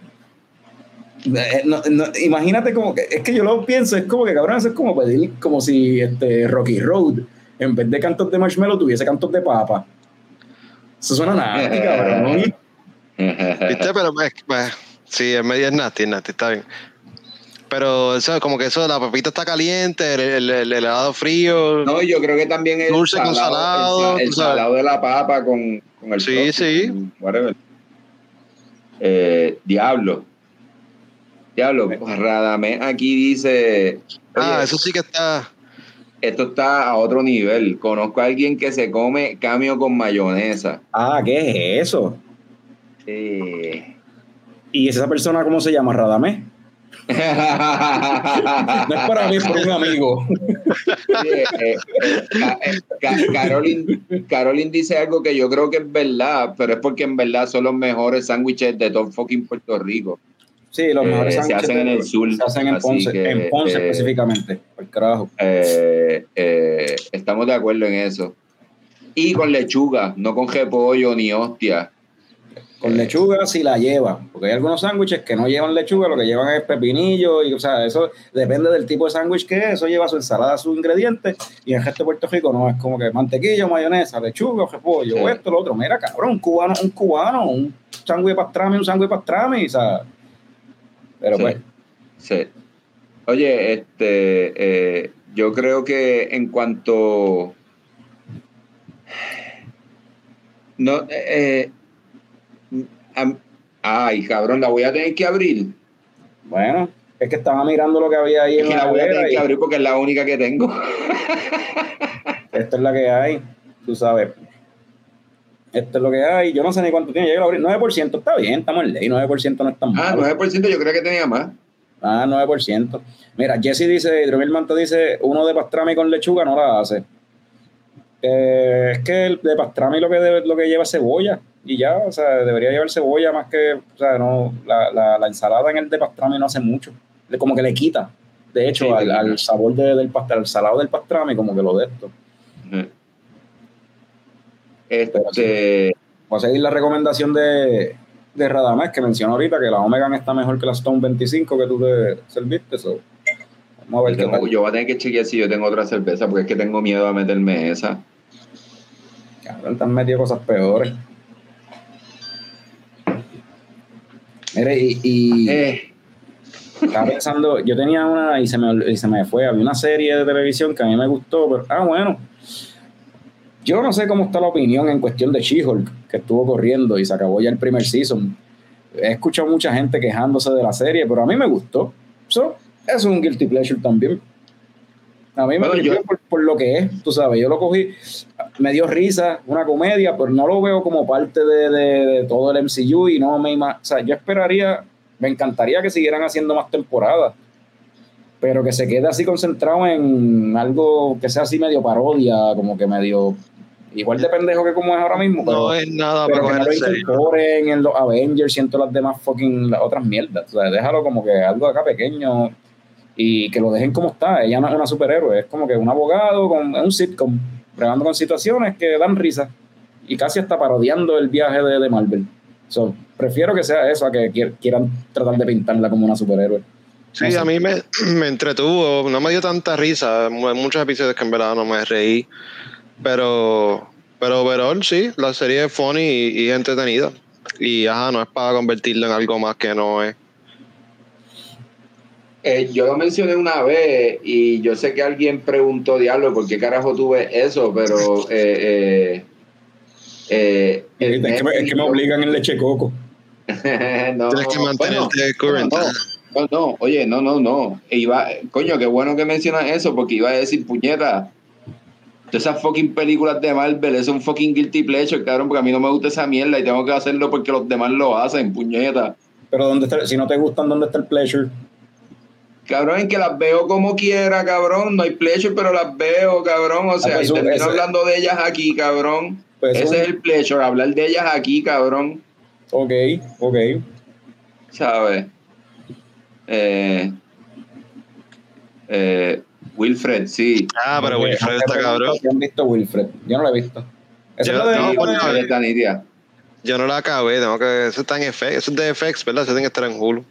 Eh, no- no, imagínate como que, es que yo lo pienso, es como que cabrón, eso es como pedir, como si este Rocky Road, en vez de cantos de marshmallow, tuviese cantos de papa. Eso suena nasty, cabrón. [LAUGHS] ¿Viste? Pero pues, sí, en medio es nasty, es nasty, está bien. Pero eso, como que eso, la papita está caliente, el, el- el helado frío. No, yo creo que también el Dulce con salado, el, el salado de la papa con, con el Sí, sí. con whatever. Eh, diablo. Diablo, Radamés aquí dice, ah, eso sí que está. esto está a otro nivel. Conozco a alguien que se come camio con mayonesa. Ah, ¿qué es eso? Eh. ¿Y esa persona cómo se llama? Radamés. [LAUGHS] No es para mí, es por un amigo. Oye, eh, eh, Ca- eh, Ca- Caroline, Caroline dice algo que yo creo que es verdad, pero es porque en verdad son los mejores sándwiches de todo fucking Puerto Rico. Sí, los Eh, mejores se sándwiches hacen en el sur, Se hacen en Ponce, que, en Ponce eh, específicamente. Por carajo. Eh, eh, estamos de acuerdo en eso. Y con lechuga, no con repollo ni hostia. Con lechuga si la lleva, porque hay algunos sándwiches que no llevan lechuga, lo que llevan es pepinillo, y o sea, eso depende del tipo de sándwich que es, eso lleva su ensalada, sus ingredientes, y en el resto de Puerto Rico no, es como que mantequilla, mayonesa, lechuga, repollo, Sí. esto, lo otro, mira cabrón, un cubano, un cubano, un sándwich de pastrami, un sándwich de pastrami, o sea, pero Sí. pues, Sí. Oye, este, eh, yo creo que en cuanto... No, eh, eh, ay, cabrón, la voy a tener que abrir. bueno, es que estaba mirando lo que había ahí Es en que la la voy a tener y que abrir porque es la única que tengo. esta es la que hay, tú sabes. Esto es lo que hay, yo no sé ni cuánto tiene, yo lo abrí, 9% está bien, estamos en ley, 9% no es tan Ah, malo. 9% yo creo que tenía más. Ah, 9%. Mira, Jesse dice, Hidromil Manta dice, uno de pastrami con lechuga no la hace. Eh, es que el de pastrami lo que, debe- lo que lleva es cebolla y ya, o sea, debería llevar cebolla más que, o sea, no, la, la, la ensalada en el de pastrami no hace mucho. Como que le quita, de hecho, Sí, al, sabor de- del pastel, al salado del pastrami, como que lo de esto. Este, Voy a seguir la recomendación de, de Radamés que mencionó ahorita que la Omegan está mejor que la Stone 25 que tú te serviste. so, Vamos a ver yo, qué tengo- tal. yo voy a tener que chequear si yo tengo otra cerveza porque es que tengo miedo a meterme esa. Cabrón, han metido cosas peores. Mire, y, y Eh, estaba pensando, yo tenía una y se, me, y se me fue, había una serie de televisión que a mí me gustó, pero, ah, bueno, yo no sé cómo está la opinión en cuestión de She-Hulk, que estuvo corriendo y se acabó ya el primer season. He escuchado mucha gente quejándose de la serie, pero a mí me gustó. So, eso es un guilty pleasure también. A mí me Bueno, gustó yo- por, por lo que es, tú sabes, yo lo cogí. me dio risa, una comedia, pero no lo veo como parte de, de- de todo el MCU y no me O sea, yo esperaría, me encantaría que siguieran haciendo más temporadas, pero que se quede así concentrado en algo que sea así medio parodia, como que medio igual de pendejo que como es ahora mismo, pero, No es nada pero para que no lo en incorporen en los Avengers y en todas las demás fucking las otras mierdas. O sea, déjalo como que algo acá pequeño y que lo dejen como está. Ella no es una superhéroe, es como que un abogado con es un sitcom, bregando con situaciones que dan risa y casi hasta parodiando el viaje de, de Marvel. So, prefiero que sea eso a que quier- quieran tratar de pintarla como una superhéroe. Sí, No sé. a mí me, [CLEARS THROAT] me entretuvo, no me dio tanta risa, mu- muchos episodios que en verdad no me reí, pero, pero overall sí, la serie es funny y, y entretenida. Y ajá, no es para convertirlo en algo más que no es. Eh, yo lo mencioné una vez y yo sé que alguien preguntó, diablo, ¿por qué carajo tuve eso? Pero eh, eh, eh, el Es que, me, es que me Netflix- obligan en leche coco. [LAUGHS] no, Tienes que mantenerte current. No, no, no, oye, no, no, no. Iba, coño, qué bueno que mencionas eso, porque iba a decir, puñeta, todas esas fucking películas de Marvel, es un fucking guilty pleasure, cabrón, porque a mí no me gusta esa mierda y tengo que hacerlo porque los demás lo hacen, puñeta. Pero ¿dónde está, si no te gustan, ¿dónde está el pleasure? Cabrón, en que las veo como quiera, cabrón, no hay pleasure, pero las veo, cabrón, o sea, pues y eso- termino hablando de ellas aquí, cabrón. Pues Ese es el pleasure, hablar de ellas aquí, cabrón. Ok, ok. ¿sabes? Eh, eh, Wilfred, sí. Ah, pero Wilfred está cabrón. han visto Wilfred? Yo no lo he visto. Esa Yo- es la de- no, bueno. Yo no la acabé, tengo que. Eso está en FX, eso es de FX, ¿verdad? Eso tiene que estar en Hulu.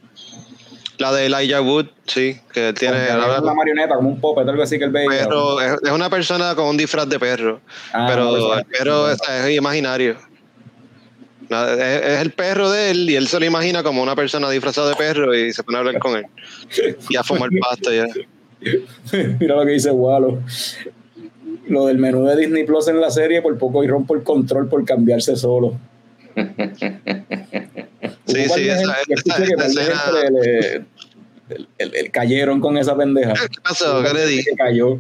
La de Elijah Wood, sí, que tiene. Es una marioneta, como un puppet, algo así que él veía. perro, es, es una persona con un disfraz de perro. Ah, pero una el perro es, es imaginario. Es, es el perro de él y él se lo imagina como una persona disfrazada de perro y se pone a hablar con él. [LAUGHS] Y a fumar pasto ya. [LAUGHS] Mira lo que dice Walo. Lo del menú de Disney Plus en la serie, por poco y rompo el control por cambiarse solo. Sí, sí, esa- esa- que esa par de escena- gente le- le- el- el- el- cayeron con esa pendeja. ¿Qué pasó? ¿Qué le di? Que cayó.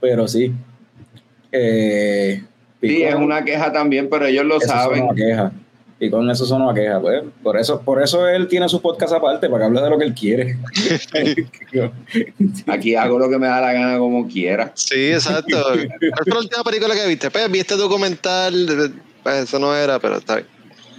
Pero sí. Eh, Sí, es una queja también, pero ellos lo eso saben. sonó a queja. Y con eso sonó a queja. Pues, por, eso, por eso él tiene su podcast aparte, para que hable de lo que él quiere. [LAUGHS] Aquí hago lo que me da la gana como quiera. Sí, exacto. ¿Cuál fue la última película que viste? Pues vi este documental, pues eso no era, pero está bien.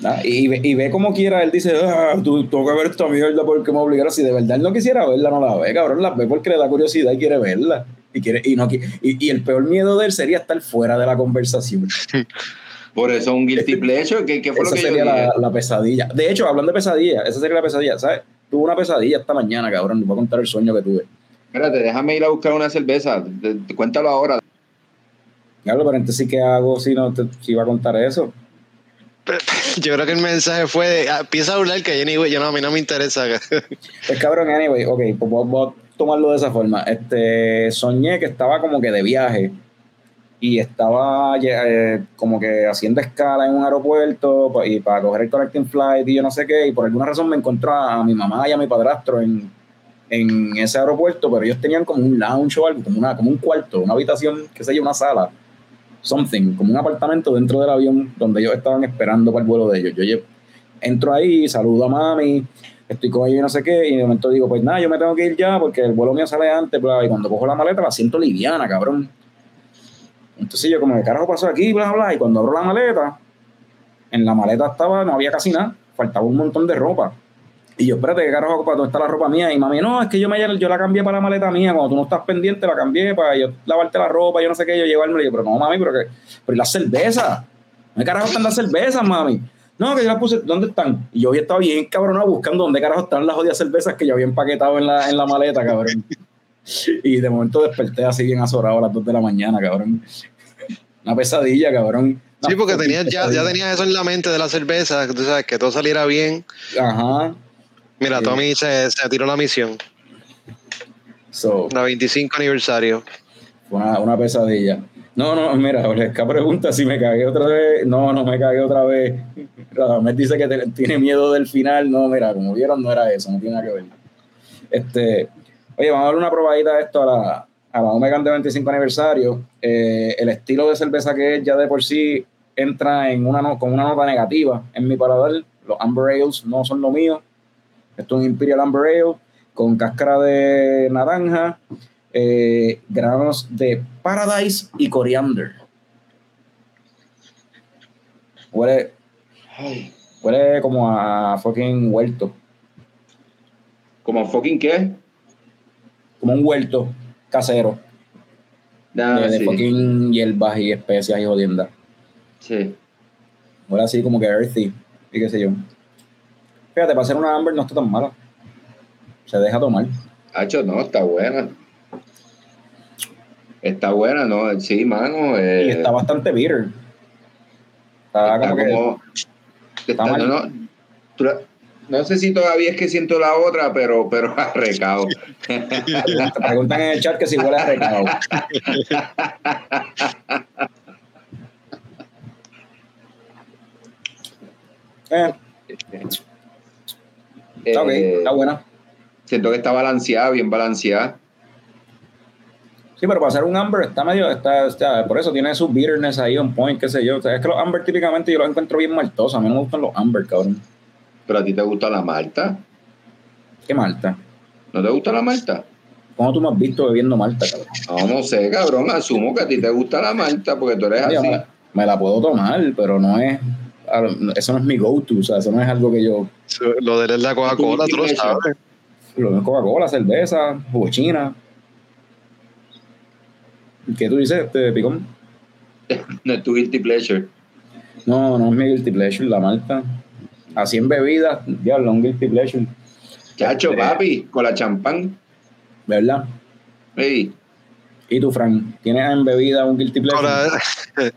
Nah, y, ve- y ve como quiera, él dice, ah, tú tengo que ver esta mierda porque me obligaron. Si de verdad él no quisiera verla, no la ve, cabrón, la ve porque le da curiosidad y quiere verla. Y, quiere, y, no, y el peor miedo de él sería estar fuera de la conversación. [LAUGHS] Por eso un guilty pleasure. ¿Qué, qué fue Esa lo que yo sería dije? la, la pesadilla. De hecho, hablando de pesadilla, esa sería la pesadilla, ¿sabes? Tuve una pesadilla esta mañana, cabrón. Te voy a contar el sueño que tuve. Espérate, déjame ir a buscar una cerveza. Te- te- Cuéntalo ahora. Diablo, pero entonces, ¿qué hago si no te, si iba a contar eso? [LAUGHS] Yo creo que el mensaje fue, de, ah, empieza a hablar que anyway, yo no, a mí no me interesa. [LAUGHS] Pues cabrón, anyway, ok, pues voy, voy a tomarlo de esa forma. Este, soñé que estaba como que de viaje y estaba eh, como que haciendo escala en un aeropuerto y para coger el connecting flight y yo no sé qué, y por alguna razón me encontró a mi mamá y a mi padrastro en, en ese aeropuerto, pero ellos tenían como un lounge o algo, como, una, como un cuarto, una habitación, qué sé yo, una sala, something, como un apartamento dentro del avión donde ellos estaban esperando para el vuelo de ellos. Yo entro ahí, saludo a mami, estoy con ella y no sé qué, y de momento digo, pues nada, yo me tengo que ir ya porque el vuelo mío sale antes, bla, y cuando cojo la maleta la siento liviana, cabrón. Entonces yo como, ¿qué carajo pasó aquí? Bla, bla, y cuando abro la maleta, en la maleta estaba, no había casi nada, faltaba un montón de ropa. Y yo, espérate, ¿qué carajo, para dónde está la ropa mía? Y mami, no, es que yo, me, yo la cambié para la maleta mía, cuando tú no estás pendiente, la cambié para yo lavarte la ropa, yo no sé qué, yo llevármela. Y yo, pero no, mami, pero que, pero ¿y las cervezas? ¿Dónde carajo están las cervezas, mami? No, que yo las puse, ¿dónde están? Y yo había estado bien cabronado buscando dónde carajo están las jodidas cervezas que yo había empaquetado en la, en la maleta, cabrón. Y de momento desperté así bien azorado a las 2 de la mañana, cabrón. Una pesadilla, cabrón. Sí, porque tenías, ya, ya tenías eso en la mente de la cerveza, que tú sabes, que todo saliera bien. Ajá. Mira. Tommy se, se tiró la misión, So, la 25 aniversario. fue una, una pesadilla. No, no, mira, Oleska pregunta si me cagué otra vez. No, no me cagué otra vez. Radamés dice que te- tiene miedo del final. No, mira, como vieron, no era eso, no tiene nada que ver. Este, oye, vamos a darle una probadita a esto a la, a la Omegan de 25 aniversario, eh, el estilo de cerveza que es ya de por sí entra en una con una nota negativa en mi paladar. Los Amber Ales no son lo mío. Esto es un Imperial Amber Ale con cáscara de naranja, eh, granos de Paradise y coriander. Huele, huele como a fucking huerto. ¿Como fucking qué? Como un huerto casero. Ah, de, de sí, fucking hierbas y especias y jodiendas. sí. Huele así como que earthy y qué sé yo. Fíjate, para hacer una amber no está tan mala. Se deja tomar. Hacho, no, está buena. Está buena, ¿no? Sí, mano. eh, Y está bastante bitter. Está, está como que. como- está- mal. no, no, tú la- no sé si todavía es que siento la otra, pero, pero arrecado. Te [LAUGHS] preguntan en el chat que si huele a recado. Eh, está ok, Eh, está buena. Siento que está balanceada, bien balanceada. Sí, pero para hacer un amber está medio, está, está- por eso tiene su bitterness ahí on point, qué sé yo. O sea, es que los amber típicamente yo los encuentro bien maltosos. A mí no me gustan los amber, cabrón. Pero a ti te gusta la malta. ¿Qué malta? ¿No te gusta la malta? ¿Cómo tú me has visto bebiendo malta, cabrón? No, no sé, cabrón. Asumo que a ti te gusta la malta porque tú eres Oye, así. me, me la puedo tomar, pero no es. Eso no es mi go-to, o sea, eso no es algo que yo. Lo de él es la Coca-Cola, tú lo sabes. Lo de Coca-Cola, cerveza, jugo china. ¿Qué tú dices, este, Picón? [LAUGHS] No es tu guilty pleasure. No, no es mi guilty pleasure, la malta. Así en bebidas, diablo, un guilty pleasure, Chacho, Este- papi, con la champán. ¿verdad? Ey, ¿Y tú, Frank? ¿Tienes en bebida un guilty pleasure? Ahora, [LAUGHS]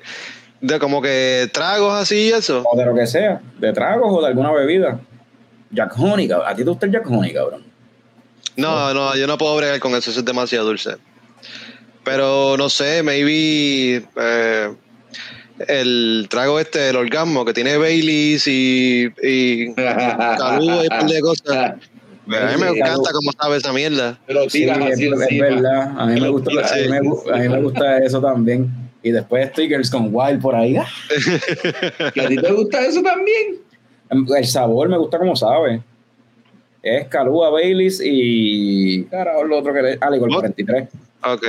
de como que tragos así y eso. O de lo que sea, de tragos o de alguna bebida. Jack Honey, cabrón. ¿A ti te gusta el Jack Honey, cabrón? No, no, yo no puedo bregar con eso, eso es demasiado dulce. Pero no sé, maybe eh, el trago este, el orgasmo, que tiene Baileys y, y Calú y un par de cosas. A mí me encanta cómo sabe esa mierda. Te lo Sí, es, verdad. A mí, me gusta, a, mí me, así gu- a mí me gusta eso también. Y después stickers con wild por ahí. ¡Ah! [LAUGHS] ¿Que a ti te gusta eso también? El sabor me gusta como sabe. Es Calúa, Baileys y. Carajo, lo otro que le. Ah, What? 43. Ok.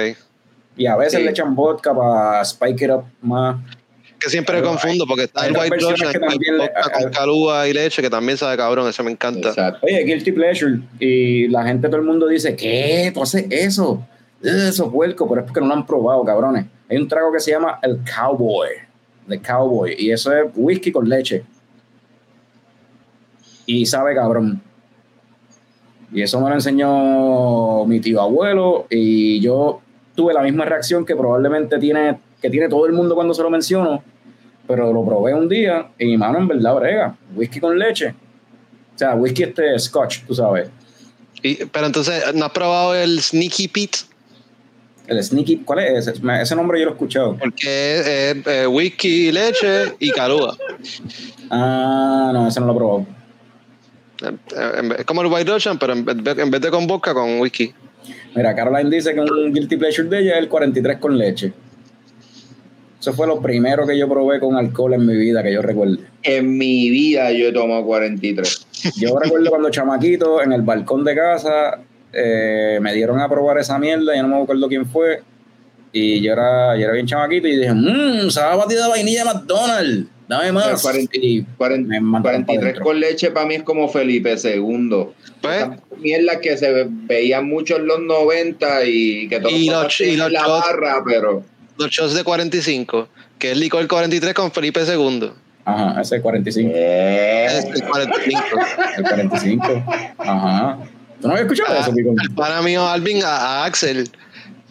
Y a veces Sí. le echan vodka para spike it up más. Que siempre confundo porque está el White vodka con calúa y leche, que también sabe cabrón, eso me encanta. Exacto. Oye, guilty pleasure. Y la gente, todo el mundo dice, ¿qué? ¿Tú haces eso? Eso es puerco, pero es porque no lo han probado, cabrones. Hay un trago que se llama el Cowboy. The Cowboy. Y eso es whisky con leche. Y sabe cabrón. Y eso me lo enseñó mi tío abuelo. Y yo tuve la misma reacción que probablemente tiene, que tiene todo el mundo cuando se lo menciono. Pero lo probé un día y mi mano en verdad brega. Whisky con leche. O sea, whisky este scotch, tú sabes. Y- pero entonces, ¿no has probado el Sneaky Pete? El sneaky, ¿cuál es ese? Ese nombre yo lo he escuchado. Porque es, eh, whisky, leche y calúa. Ah, no, ese no lo he probado. Es como el White Russian, pero en vez, en vez de con vodka, con whisky. Mira, Caroline dice que un guilty pleasure de ella es el 43 con leche. Eso fue lo primero que yo probé con alcohol en mi vida, que yo recuerdo. En mi vida yo he tomado 43. Yo recuerdo cuando chamaquito, en el balcón de casa, eh, me dieron a probar esa mierda, yo no me acuerdo quién fue. Y yo era, yo era bien chamaquito y dije, mmm, sabe a batida de vainilla de McDonald's, dame más. Mandaron pa' 43 dentro. con leche para mí es como Felipe II. Pues, Esas mierdas que se ve- veían mucho en los 90 y que todos Y los y los la shots. barra, pero los shots de 45, que es licor 43 con Felipe II. Ajá, ese es 45. Eh, Es el 45. [LAUGHS] El 45. Ajá. ¿Tú no habías escuchado Ah, eso, Picón? Para mí, Alvin, a, a Axel.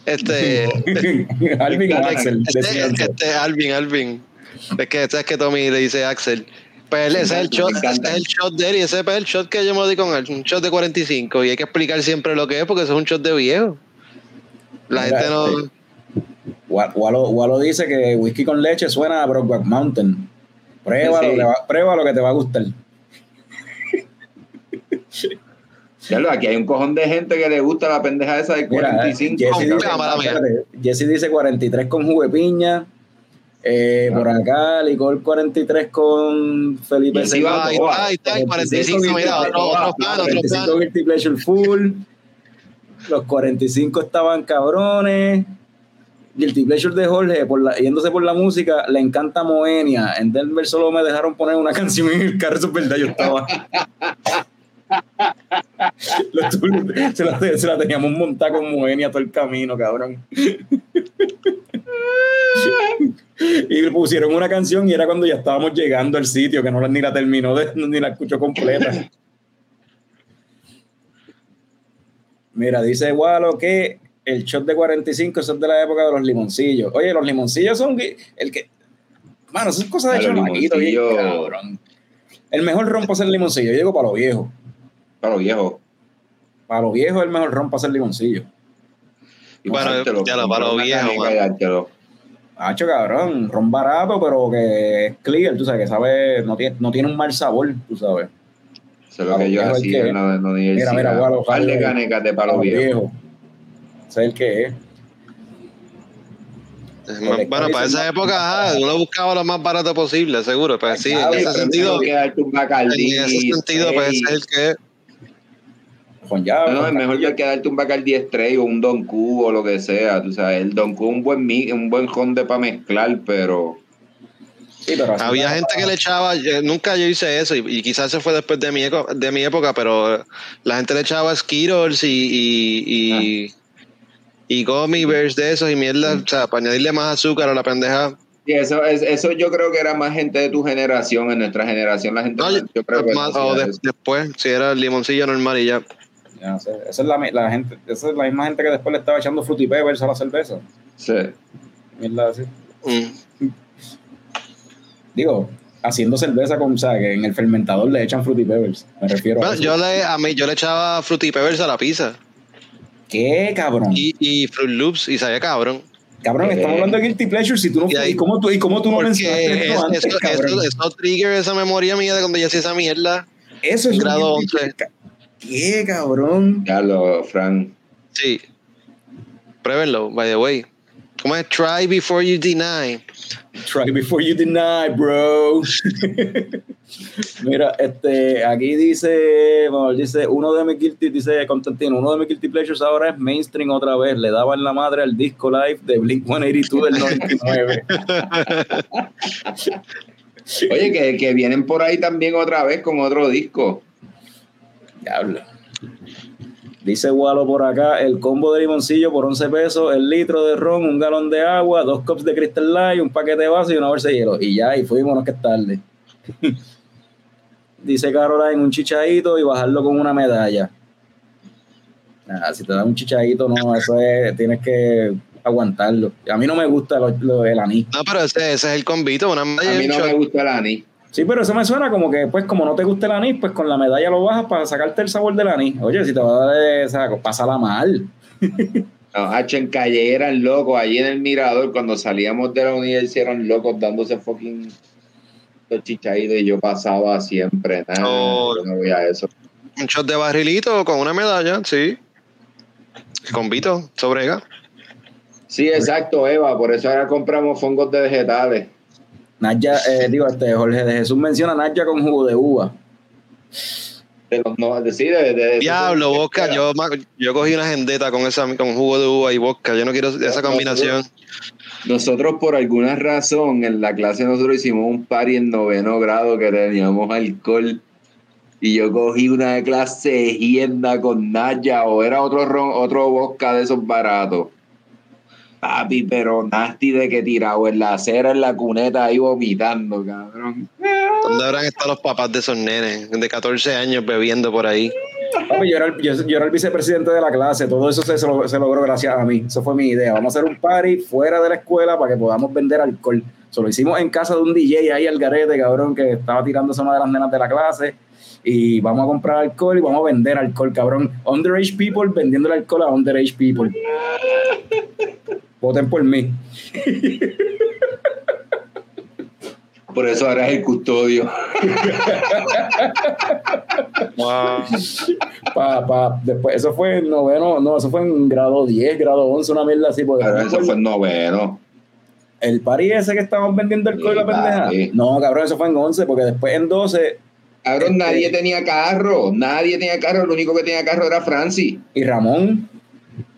Este. [LAUGHS] Alvin o Axel. Este, decían. este, Alvin, Alvin. Es que, es que Tommy le dice Axel. Pues él- ese es el shot, ese es el shot de él y ese es el shot que yo me di con él, un shot de 45 y hay que explicar siempre lo que es porque eso es un shot de viejo. La Mira, gente no... Wa- Walo, Walo dice que whisky con leche suena a Brokeback Mountain. Pruébalo, Sí. le va- pruébalo que te va a gustar. [LAUGHS] Ya lo, aquí hay un cojón de gente que le gusta la pendeja esa de Mira, 45. Jesse Con dice, Jesse dice 43 con jugo de piña. Eh, Por acá, Licor 43 con Felipe Jesse Segundo. va Ahí está, ahí está, y 45, mira, otro, otro otro 45 fan. Guilty Pleasure Full. Los 45 estaban cabrones. Guilty Pleasure de Jorge, yéndose por la música, le encanta Moenia. En Denver solo me dejaron poner una [LAUGHS] canción en el carro, eso es verdad, yo estaba. [LAUGHS] Se, la, se la teníamos montada con Moenia todo el camino, cabrón. [LAUGHS] y le pusieron una canción y era cuando ya estábamos llegando al sitio, que no ni la terminó, ni la escuchó completa. Mira, dice Walo que el shot de 45 eso es de la época de los limoncillos. Oye, los limoncillos son el que. Mano, eso es cosa de A los chamaquito, cabrón. El mejor ron para hacer limoncillo. Yo digo para los viejos. Para los viejos. Para los viejos el mejor ron para hacer limoncillo. Y Bueno, dártelo, ya lo, para y dártelo. Hacho, cabrón, ron barato, pero que es clear, tú sabes, que sabe, no tiene, no tiene un mal sabor, tú sabes. Eso es lo que yo Para los hacía la universidad. mira, Gualo, Un par de Jaime, canecas de Para palo los viejo. Viejos. Ese es el que es. Bueno, para esa época, ajá, uno buscaba lo más barato posible, seguro. Pues sí, en ese sentido, Bacardí. en ese sentido, pues ese es el que Con llave. No, no, es mejor que darte un Bacardí Stray o un Don Q o lo que sea. Tú sabes, el Don Q un buen un buen conde para mezclar, pero Sí, pero así Había para- gente que le echaba, yo- nunca yo hice eso, y, y quizás se fue después de mi, eco- de mi época, pero la gente le echaba Skittles y, y, y, y gummy bears de esos y mierda, o sea, para añadirle más azúcar a la pendeja. sí, eso, es, eso yo creo que era más gente de tu generación. En nuestra generación, la gente. No, yo- yo creo que más- o de- después, si era el limoncillo normal y ya. Ya no sé, Esa es la, la gente, esa es la misma gente que después le estaba echando fruity peppers a la cerveza. Sí. Mierda así. Mm. Digo, haciendo cerveza con, o sea, que en el fermentador le echan fruity peppers. Me refiero a eso. yo le, a mí, yo le echaba Fruity Peppers a la pizza ¿Qué, cabrón? y, y Fruit Loops y sabía cabrón. cabrón, Eh, estamos hablando de Guilty Pleasure. Si tú no, y ahí- ¿Y cómo tú, y cómo tú no Porque mencionaste esto es- antes, eso, cabrón? eso, eso trigger esa memoria mía de cuando yo hacía esa mierda. Eso es grado guilty 11. pleasure. ¿Qué, cabrón? Ya lo, Frank. Sí. Pruébenlo, by the way. ¿Cómo es? Try before you deny. Try before you deny, bro. [LAUGHS] Mira, este, aquí dice, bueno, dice, uno de mis guilty, dice Constantino, uno de mis guilty pleasures ahora es mainstream otra vez. Le daban la madre al disco live de Blink 182 del 99. [LAUGHS] Oye, que, que vienen por ahí también otra vez con otro disco. Diablo. Dice Walo por acá, el combo de limoncillo por 11 pesos, el litro de ron, un galón de agua, dos cups de Crystal Light, un paquete de vaso y una bolsa de hielo. Y ya, y fuimos, que es tarde. [LAUGHS] Dice Caroline, un chichadito y bajarlo con una medalla. Nada, si te dan un chichadito, no, eso es, tienes que aguantarlo. A mí no me gusta lo, lo- el anís. No, pero ese, ese es el convito, una medalla A mí no me gusta el anís. Sí, pero eso me suena como que, pues, como no te gusta el anís, pues con la medalla lo bajas para sacarte el sabor del anís. Oye, si te va a dar esa, pásala mal. [LAUGHS] No, Hacho, en calle eran locos. Allí en el mirador, cuando salíamos de la universidad, eran locos dándose fucking los chichaditos y yo pasaba siempre. Nada, Oh. no voy a eso. Un shot de barrilito con una medalla, sí. El convito, sobrega. Sí, exacto, Eva. Por eso ahora compramos fongos de vegetales. Naya, eh, digo, este Jorge de Jesús menciona Naya con jugo de uva. De los no, de, sí, de, Diablo, vodka. Yo cogí una gendeta con esa con jugo de uva y vodka. Yo no quiero esa combinación. Nosotros, por alguna razón, en la clase nosotros hicimos un party en noveno grado que teníamos alcohol. Y yo cogí una clase de hienda con Naya o era otro ron, otro vodka de esos baratos. Papi, pero nasty de que tirado en la acera, en la cuneta, ahí vomitando, cabrón. ¿Dónde habrán estado los papás de esos nenes de 14 años bebiendo por ahí? Papi, yo, era el, yo, yo era el vicepresidente de la clase, todo eso se, se lo- se logró gracias a mí. Eso fue mi idea. Vamos a hacer un party fuera de la escuela para que podamos vender alcohol. Eso lo hicimos en casa de un DJ ahí al garete, cabrón, que estaba tirándose una de las nenas de la clase. Y vamos a comprar alcohol y vamos a vender alcohol, cabrón. Underage people vendiendo el alcohol a underage people. Voten por mí. Por eso ahora es el custodio. Wow. Pa, pa, después, eso fue en noveno, no, eso fue en grado 10, grado 11, una mierda así. Porque Pero después eso fue el noveno. El party ese que estaban vendiendo el y la pendeja. No, cabrón, eso fue en 11, porque después en 12, Cabrón, Este- nadie tenía carro. Nadie tenía carro. El único que tenía carro era Francis. y Ramón,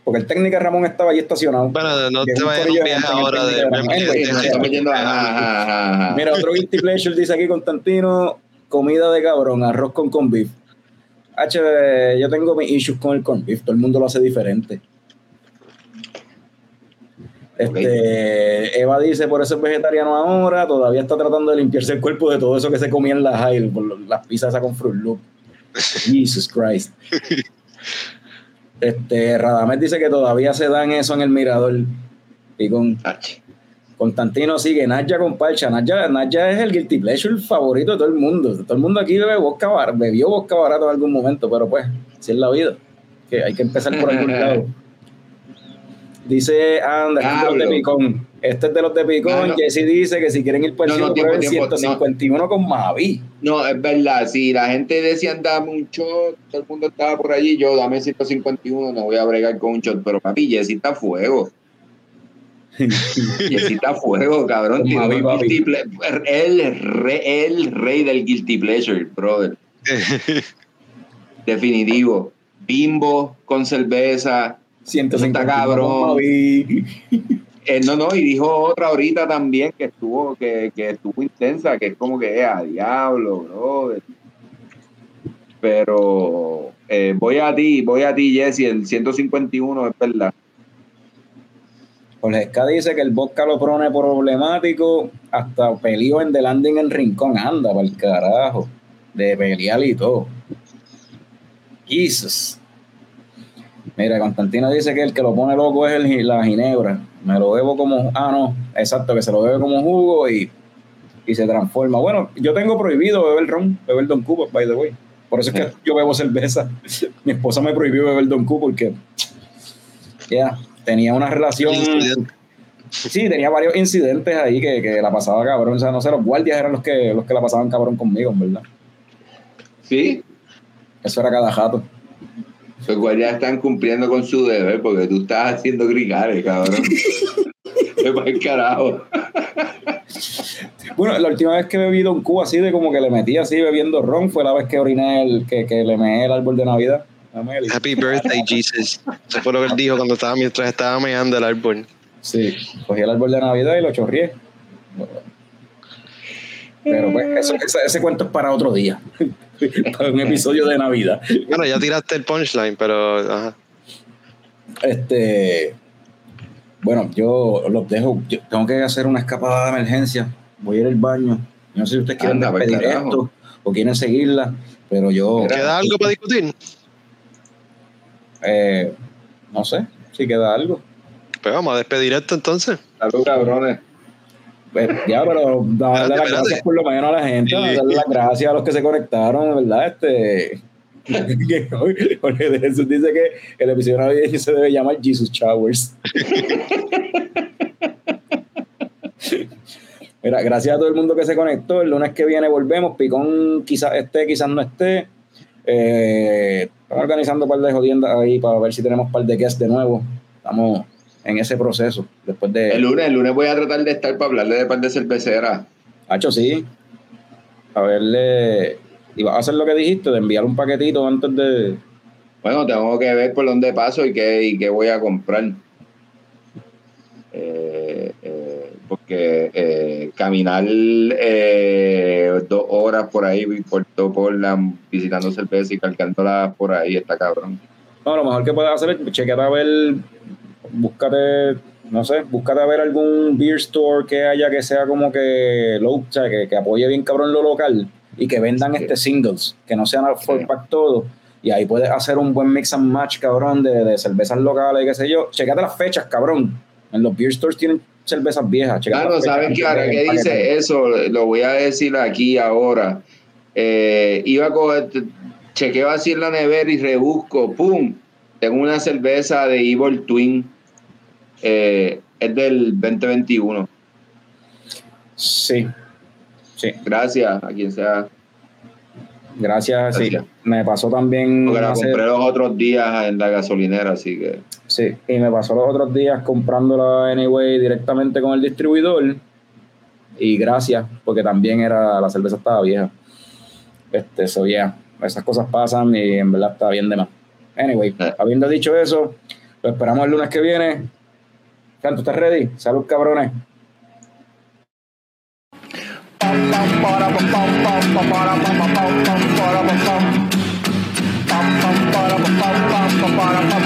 porque el técnico Ramón estaba ahí estacionado. Bueno, no te vayas corillo un viaje ahora de a-. Mira, otro guilty pleasure dice aquí Constantino, comida de cabrón, arroz con con beef. H, yo tengo mis issues con el corn beef, todo el mundo lo hace diferente. Este, Eva dice, por eso es vegetariano ahora, todavía está tratando de limpiarse el cuerpo de todo eso que se comía en la high, por las pizzas esas con Fruit Loop. [LAUGHS] Jesus Christ. Este, Radamés dice que todavía se dan eso en el mirador. Y con Ach. Constantino sigue, Naya con Parcha. Naya, Naya es el guilty pleasure favorito de todo el mundo. Todo el mundo aquí bebe vodka bar- bebió vodka barato en algún momento, pero pues, si es la vida. Que hay que empezar por algún [LAUGHS] lado. Dice, es de. Picón. Este es de los de Picón. No, no. Jesse dice que si quieren ir por el No, tiempo, tiempo, no. 151 con Mavi. No, es verdad. Si la gente decía dame un shot, todo el mundo estaba por allí. Yo dame 151, no voy a bregar con un shot. Pero papi, Jessy está a fuego. [LAUGHS] Jessy está a fuego, cabrón. Mavi, el, guilty re- el rey del guilty pleasure, brother. [LAUGHS] Definitivo. Bimbo con cerveza. 151 Está cabrón. con Mavi. Eh, no, no, y dijo otra ahorita también que estuvo, que, que estuvo intensa, que es como que es a diablo, brother. Pero eh, voy a ti, voy a ti, Jesse, el 151 es verdad. Jorge dice que el vodka lo pone problemático hasta peleó en The Landing en Rincón. Anda, para el carajo. De pelear y todo. Jesus. Mira, Constantino dice que el que lo pone loco es el, la ginebra. Me lo bebo como. Ah, no, exacto, que se lo bebe como jugo y, y se transforma. Bueno, yo tengo prohibido beber ron, beber Don Q, by the way. Por eso es que yo bebo cerveza. Mi esposa me prohibió beber Don Q porque. Ya, tenía una relación. Sí, tenía varios incidentes ahí que, que la pasaba cabrón. O sea, no sé, los guardias eran los que, los que la pasaban cabrón conmigo, en verdad. ¿Sí? Eso era cada jato. Pues igual ya están cumpliendo con su deber porque tú estás haciendo grigales, cabrón. Es para el carajo. Bueno, la última vez que bebí Don Q así de como que le metí así bebiendo ron fue la vez que oriné el, que, que le meé el árbol de Navidad. Happy birthday, Jesus. Eso fue lo que él dijo cuando estaba mientras estaba meando el árbol. Sí, cogí el árbol de Navidad y lo chorrié. Pero pues, eso- ese, ese cuento es para otro día. [LAUGHS] para un episodio de Navidad. Bueno, ya tiraste el punchline, pero ajá. Este, bueno, yo los dejo. Yo tengo que hacer una escapada de emergencia. Voy a ir al baño. No sé si ustedes quieren despedir carajo. esto o quieren seguirla, pero yo. ¿Queda algo para discutir? eh, no sé si queda algo. Pues vamos a despedir esto entonces. Salud, cabrones. Pues, ya, pero darle Espérate, las gracias por lo menos a la gente, darle las gracias a los que se conectaron, ¿verdad? Este. [LAUGHS] Jorge de Jesús dice que el episodio navideño se debe llamar Jesus Showers. [LAUGHS] Mira, gracias a todo el mundo que se conectó. El lunes que viene volvemos. Picón quizás esté, quizás no esté. Eh, estamos organizando un par de jodiendas ahí para ver si tenemos un par de guests de nuevo. Estamos en ese proceso. Después de. El lunes, el lunes voy a tratar de estar para hablarle de par de cerveceras. Hacho, sí. A verle. Y vas a hacer lo que dijiste, de enviar un paquetito antes de. Bueno, tengo que ver por dónde paso y qué, y qué voy a comprar. Eh, eh, porque eh, caminar eh, dos horas por ahí por todo Portland visitando cerveza y cargándola por ahí está cabrón. No, lo mejor que puedes hacer es chequear a ver. Búscate, no sé, búscate a ver algún beer store que haya que sea como que low, o sea, que, que apoye bien cabrón lo local y que vendan Sí. este singles, que no sean al Sí. pack todo. Y ahí puedes hacer un buen mix and match, cabrón, de, de cervezas locales y qué sé yo. Checate las fechas, cabrón. En los beer stores tienen cervezas viejas. Claro, ¿saben qué? Ahora que dice eso, lo voy a decir aquí ahora. Eh, iba a coger, chequeo así en la nevera y rebusco, ¡pum! Tengo una cerveza de Evil Twin. Eh, es del 2021. Sí. Sí. Gracias a quien sea. Gracias, sí. Me pasó también. Porque la hace- compré los otros días en la gasolinera, así que. Sí, y me pasó los otros días comprándola anyway directamente con el distribuidor. Y gracias, porque también era la cerveza estaba vieja. Este, eso ya, esas cosas pasan y en verdad está bien de más. Anyway, Eh. habiendo dicho eso, lo esperamos el lunes que viene. Canto, ¿estás ready? Salud, cabrones. Pam, pam, para, pam, pam, pam, pam, para, pam, pam, pam, pam, para, pam, pam. Pam, para, pam, pam, pam, para, pam,